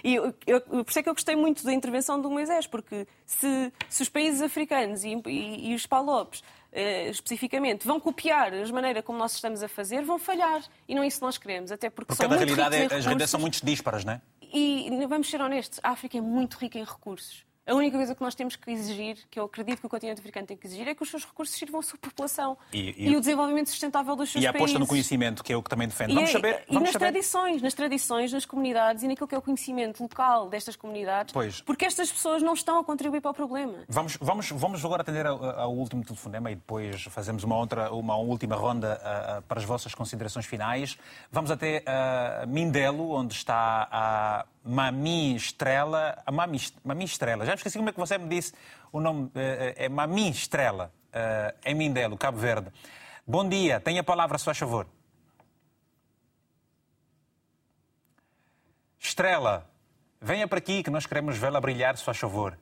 Speaker 4: E eu, eu, por isso é que eu gostei muito da intervenção do Moisés, porque se, se os países africanos e, e, e os palopes Uh, especificamente, vão copiar a maneira como nós estamos a fazer, vão falhar. E não é isso que nós queremos, até porque,
Speaker 1: porque
Speaker 4: são muito
Speaker 1: realidade
Speaker 4: é,
Speaker 1: as rendas são muito disparas, não é?
Speaker 4: E vamos ser honestos, a África é muito rica em recursos. A única coisa que nós temos que exigir, que eu acredito que o continente africano tem que exigir, é que os seus recursos sirvam à sua população e, e, e o desenvolvimento sustentável dos seus
Speaker 1: países.
Speaker 4: E
Speaker 1: a aposta
Speaker 4: países.
Speaker 1: no conhecimento, que é o que também defende. Vamos
Speaker 4: e,
Speaker 1: saber.
Speaker 4: Vamos e nas saber. tradições, nas tradições, nas comunidades e naquilo que é o conhecimento local destas comunidades.
Speaker 1: Pois.
Speaker 4: Porque estas pessoas não estão a contribuir para o problema.
Speaker 1: Vamos, vamos, vamos agora atender ao, ao último telefonema e depois fazemos uma, outra, uma última ronda uh, para as vossas considerações finais. Vamos até uh, Mindelo, onde está a. Mami Estrela. A Mami, Mami Estrela. Já esqueci como é que você me disse o nome. É, é Mami Estrela, em Mindelo, Cabo Verde. Bom dia, tenha a palavra, se faz favor. Estrela, venha para aqui que nós queremos vê-la brilhar, se faz favor.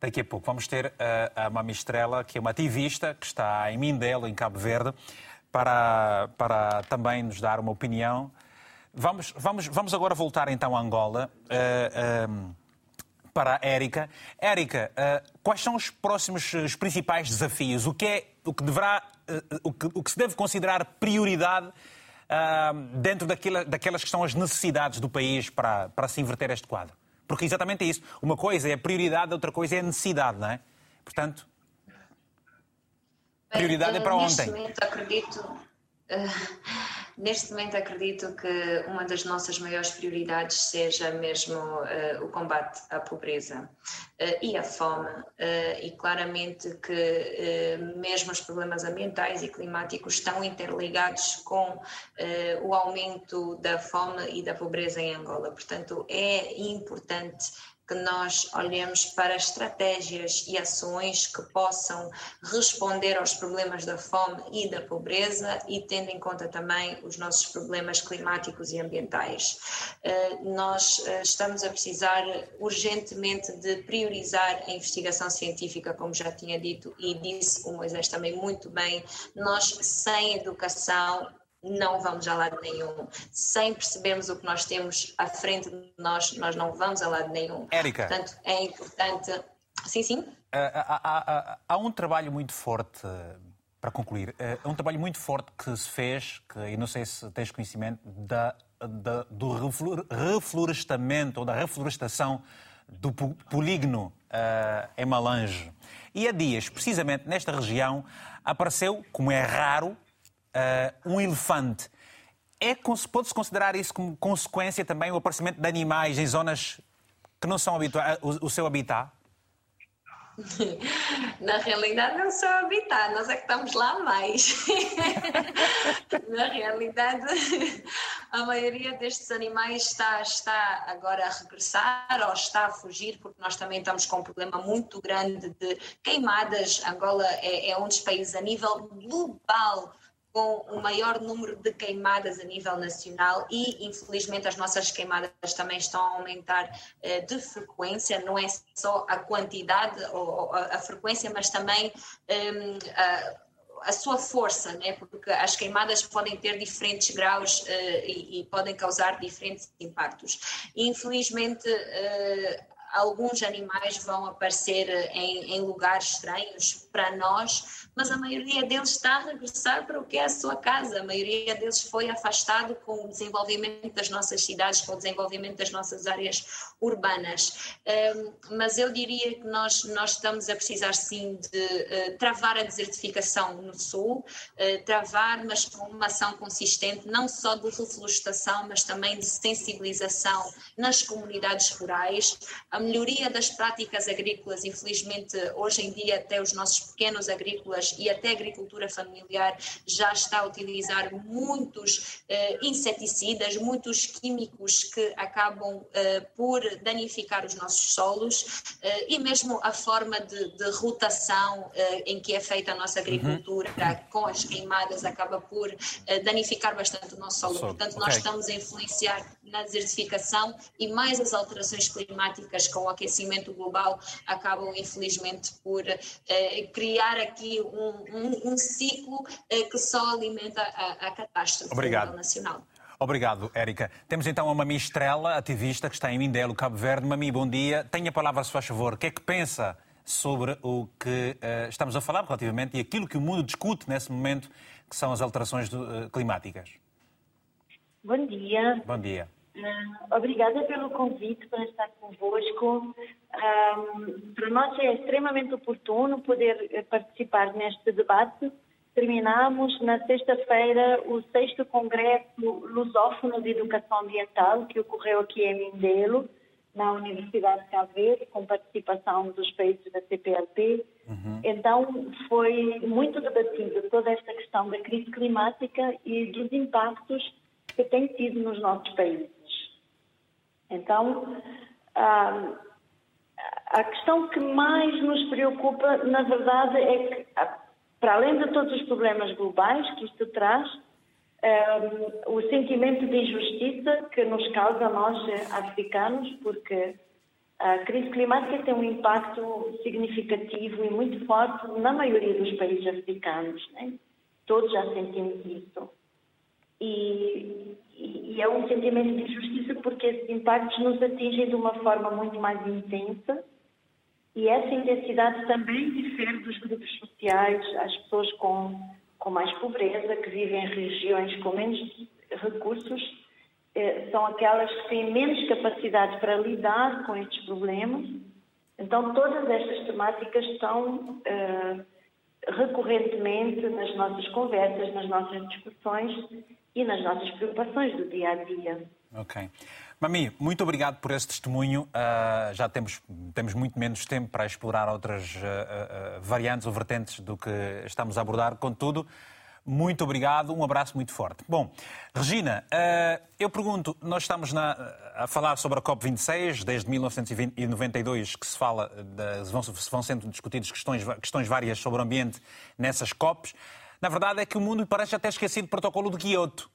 Speaker 1: Daqui a pouco vamos ter a, a Mami Estrela, que é uma ativista que está em Mindelo, em Cabo Verde, para, para também nos dar uma opinião Vamos, vamos, vamos agora voltar então a Angola. Uh, uh, para a Érica. Érica, uh, quais são os próximos os principais desafios? O que é o que deverá o que, o, que, se deve considerar prioridade dentro daquela, daquelas que são as necessidades do país para, para se inverter este quadro? Porque exatamente é isso. Uma coisa é a prioridade, outra coisa é a necessidade, não é? Portanto, prioridade Bem, é para ontem.
Speaker 5: Momento, acredito Neste momento, acredito que uma das nossas maiores prioridades seja mesmo uh, o combate à pobreza uh, e à fome, uh, e claramente que mesmo os problemas ambientais e climáticos estão interligados com o aumento da fome e da pobreza em Angola. Portanto, é importante que nós olhemos para estratégias e ações que possam responder aos problemas da fome e da pobreza e tendo em conta também os nossos problemas climáticos e ambientais. Eh, nós eh, estamos a precisar urgentemente de priorizar a investigação científica, como já tinha dito e disse o Moisés também muito bem. Nós, sem educação, não vamos a lado nenhum. Sem percebermos o que nós temos à frente de nós, nós não vamos a lado nenhum.
Speaker 1: Érica.
Speaker 5: Portanto, é importante. Sim, sim.
Speaker 1: Há, há, há, um trabalho muito forte, para concluir, há um trabalho muito forte que se fez, que, e não sei se tens conhecimento, da, da, do reflorestamento ou da reflorestação do polígono uh, em Malange. E há dias, precisamente nesta região, apareceu, como é raro, uh, um elefante. É, Pode-se considerar isso como consequência também o aparecimento de animais em zonas que não são o, o seu habitat? <laughs>
Speaker 5: Na realidade, não só habitat, nós é que estamos lá mais. <laughs> Na realidade, <laughs> a maioria destes animais está, está agora a regressar ou está a fugir, porque nós também estamos com um problema muito grande de queimadas. Angola é, é um dos países a nível global com o maior número de queimadas a nível nacional e, infelizmente, as nossas queimadas também estão a aumentar uh, de frequência, não é só a quantidade ou, a, a frequência, mas também ehm, a, a sua força, né? porque as queimadas podem ter diferentes graus uh, e, e, podem causar diferentes impactos. Infelizmente, uh, alguns animais vão aparecer em, em lugares estranhos para nós, mas a maioria deles está a regressar para o que é a sua casa. A maioria deles foi afastado com o desenvolvimento das nossas cidades, com o desenvolvimento das nossas áreas urbanas. Um, mas eu diria que nós, nós estamos a precisar sim de uh, travar a desertificação no sul, uh, travar, mas com uma ação consistente, não só de reflorestação, mas também de sensibilização nas comunidades rurais, a melhoria das práticas agrícolas, infelizmente hoje em dia até os nossos pequenos agrícolas e até a agricultura familiar já está a utilizar muitos uh, inseticidas, muitos químicos que acabam uh, por danificar os nossos solos uh, e mesmo a forma de, de rotação em que é feita a nossa uhum. agricultura uhum. com as queimadas acaba por danificar bastante o nosso solo. Portanto, nós okay. estamos a influenciar na desertificação e mais as alterações climáticas com o aquecimento global acabam, infelizmente, por criar aqui um, um, um ciclo eh, que só alimenta a, a catástrofe Obrigado. nacional.
Speaker 1: Obrigado, Érica. Temos então uma Mami Estrela, ativista, que está em Mindelo, Cabo Verde. Mami, bom dia. Tenha a palavra, se faz favor. O que é que pensa sobre o que uh, estamos a falar relativamente e aquilo que o mundo discute nesse momento, que são as alterações do, uh, climáticas?
Speaker 21: Bom dia.
Speaker 1: Bom dia.
Speaker 21: Uh, obrigada pelo convite para estar convosco. Um, para nós é extremamente oportuno poder eh, participar neste debate. Terminamos na sexta-feira o sexto Congresso Lusófono de Educação Ambiental, que ocorreu aqui em Mindelo, na Universidade de Cabo Verde, com participação dos países da CPLP. Uhum. Então, foi muito debatido toda esta questão da crise climática e dos impactos que tem tido nos nossos países. Então, ah, a questão que mais nos preocupa, na verdade, é que, ah, para além de todos os problemas globais que isto traz, o sentimento de injustiça que nos causa nós eh, africanos, porque a crise climática tem um impacto significativo e muito forte na maioria dos países africanos. Né? Todos já sentimos isso. E, e, é um sentimento de injustiça porque esses impactos nos atingem de uma forma muito mais intensa e essa intensidade também difere dos grupos sociais, as pessoas com, com mais pobreza, que vivem em regiões com menos recursos, eh, são aquelas que têm menos capacidade para lidar com estes problemas. Então, todas estas temáticas estão eh, recorrentemente nas nossas conversas, nas nossas discussões e nas nossas preocupações do dia a dia.
Speaker 1: Ok. Mami, muito obrigado por esse testemunho. Uh, já temos, temos muito menos tempo para explorar outras uh, uh, variantes ou vertentes do que estamos a abordar. Contudo, Muito obrigado, um abraço muito forte. Bom, Regina, eu pergunto, nós estamos na, a falar sobre a COP26, desde 1992 que se fala, de, vão, vão sendo discutidas questões, questões várias sobre o ambiente nessas COPs. Na verdade é que o mundo parece até esquecido do protocolo de Kyoto.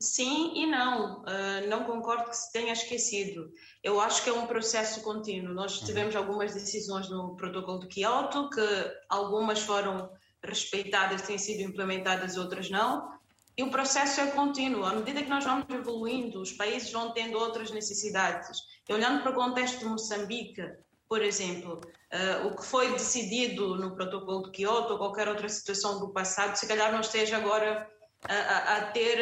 Speaker 6: Sim e não. Uh, não concordo que se tenha esquecido. Eu acho que é um processo contínuo. Nós uhum. tivemos algumas decisões no protocolo de Kyoto, que algumas foram respeitadas, têm sido implementadas, outras não. E o processo é contínuo. À medida que nós vamos evoluindo, os países vão tendo outras necessidades. E olhando para o contexto de Moçambique, por exemplo, uh, o que foi decidido no protocolo de Kyoto ou qualquer outra situação do passado, se calhar não esteja agora a, a, a ter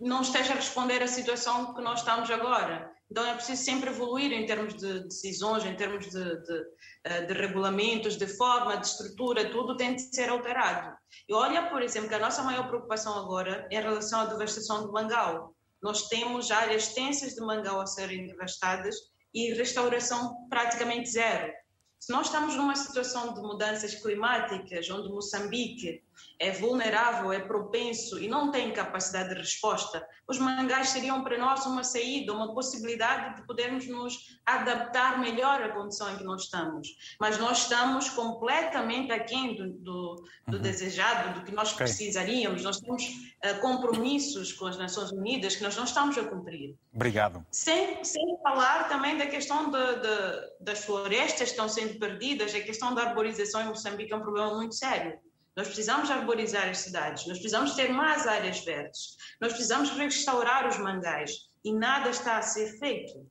Speaker 6: não esteja a responder à situação que nós estamos agora. Então é preciso sempre evoluir em termos de decisões, em termos de, de, eh, de regulamentos, de forma, de estrutura, tudo tem de ser alterado. E olha, por exemplo, que a nossa maior preocupação agora é em relação à devastação do mangal. Nós temos áreas extensas de mangal a serem devastadas e restauração praticamente zero. Se nós estamos numa situação de mudanças climáticas, onde Moçambique é vulnerável, é propenso e não tem capacidade de resposta, os mangás seriam para nós uma saída, uma possibilidade de podermos nos adaptar melhor à condição em que nós estamos. Mas nós estamos completamente aquém do, do, do uhum. desejado, do que nós okay. precisaríamos. Nós temos uh, compromissos com as Nações Unidas que nós não estamos a cumprir.
Speaker 1: Obrigado.
Speaker 6: Sem, sem falar também da questão de, de, das florestas que estão sendo perdidas, a questão da arborização em Moçambique é um problema muito sério. Nós precisamos arborizar as cidades, nós precisamos ter mais áreas verdes, nós precisamos restaurar os mangais e nada está a ser feito.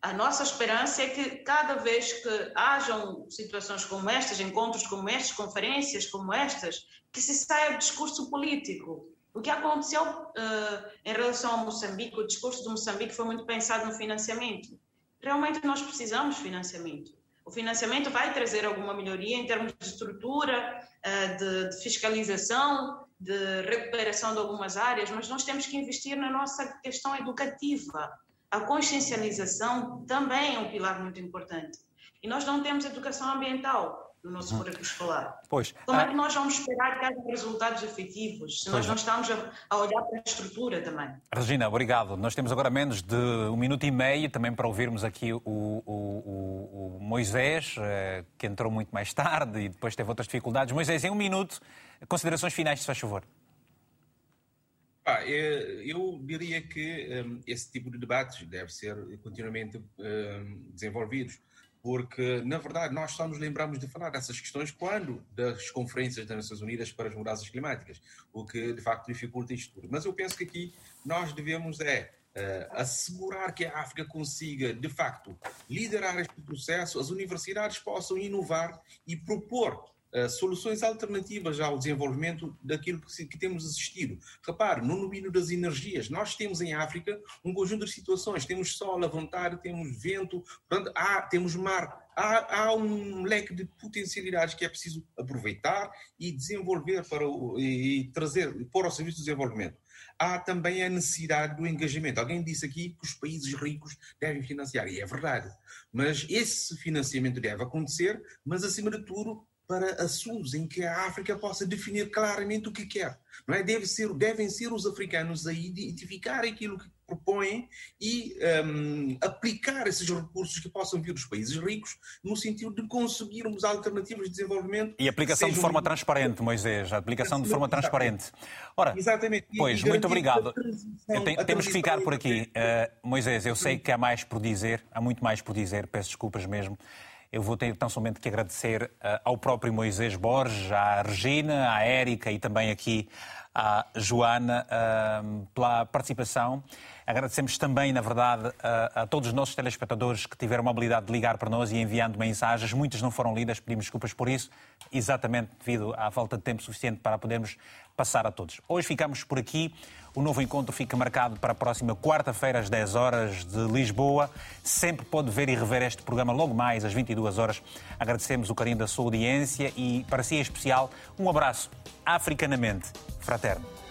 Speaker 6: A nossa esperança é que cada vez que hajam situações como estas, encontros como estes, conferências como estas, que se saia do discurso político. O que aconteceu uh, em relação ao Moçambique, o discurso do Moçambique foi muito pensado no financiamento. Realmente nós precisamos de financiamento. O financiamento vai trazer alguma melhoria em termos de estrutura, eh, de, de, fiscalização, de recuperação de algumas áreas, mas nós temos que investir na nossa questão educativa. A consciencialização também é um pilar muito importante. E nós não temos educação ambiental no nosso foro escolar.
Speaker 1: Pois.
Speaker 6: Como é que nós vamos esperar que haja resultados efetivos se nós não estamos a, olhar para a estrutura também?
Speaker 1: Regina, obrigado. Nós temos agora menos de um minuto e meio também para ouvirmos aqui o, o, o, o Moisés, eh, que entrou muito mais tarde e depois teve outras dificuldades. Moisés, em um minuto, considerações finais, se faz favor.
Speaker 19: Ah, eu diria que um, esse tipo de debates deve ser continuamente um, desenvolvidos porque, na verdade, nós só nos lembramos de falar dessas questões quando das conferências das Nações Unidas para as mudanças climáticas, o que, de facto, dificulta isto tudo. Mas eu penso que aqui nós devemos é uh, assegurar que a África consiga, de facto, liderar este processo, as universidades possam inovar e propor Uh, soluções alternativas ao desenvolvimento daquilo que, que, temos assistido. Repare, no domínio das energias, nós temos em África um conjunto de situações. Temos sol a vontade, temos vento, portanto, há, temos mar. Há, há, um leque de potencialidades que é preciso aproveitar e desenvolver para o, e, e trazer, pôr ao serviço do desenvolvimento. Há também a necessidade do engajamento. Alguém disse aqui que os países ricos devem financiar, e é verdade. Mas esse financiamento deve acontecer, mas acima de tudo para assuntos em que a África possa definir claramente o que quer. Não é? Deve ser, devem ser os africanos a identificar aquilo que propõem e um, aplicar esses recursos que possam vir dos países ricos no sentido de conseguirmos alternativas de desenvolvimento.
Speaker 1: E aplicação de forma transparente, Moisés. A aplicação de forma transparente. Ora, Exatamente. Pois, muito obrigado. Tenho, temos que ficar por aqui. Uh, Moisés, eu sei que há mais por dizer, há muito mais por dizer, peço desculpas mesmo. Eu vou ter tão somente que agradecer uh, ao próprio Moisés Borges, à Regina, à Érica e também aqui à Joana uh, pela participação. Agradecemos também, na verdade, a, a, todos os nossos telespectadores que tiveram a habilidade de ligar para nós e enviando mensagens. Muitas não foram lidas, pedimos desculpas por isso, exatamente devido à falta de tempo suficiente para podermos passar a todos. Hoje ficamos por aqui. O novo encontro fica marcado para a próxima quarta-feira, às 10 horas de Lisboa. Sempre pode ver e rever este programa logo mais, às 22 horas. Agradecemos o carinho da sua audiência e, para si em especial, um abraço africanamente fraterno.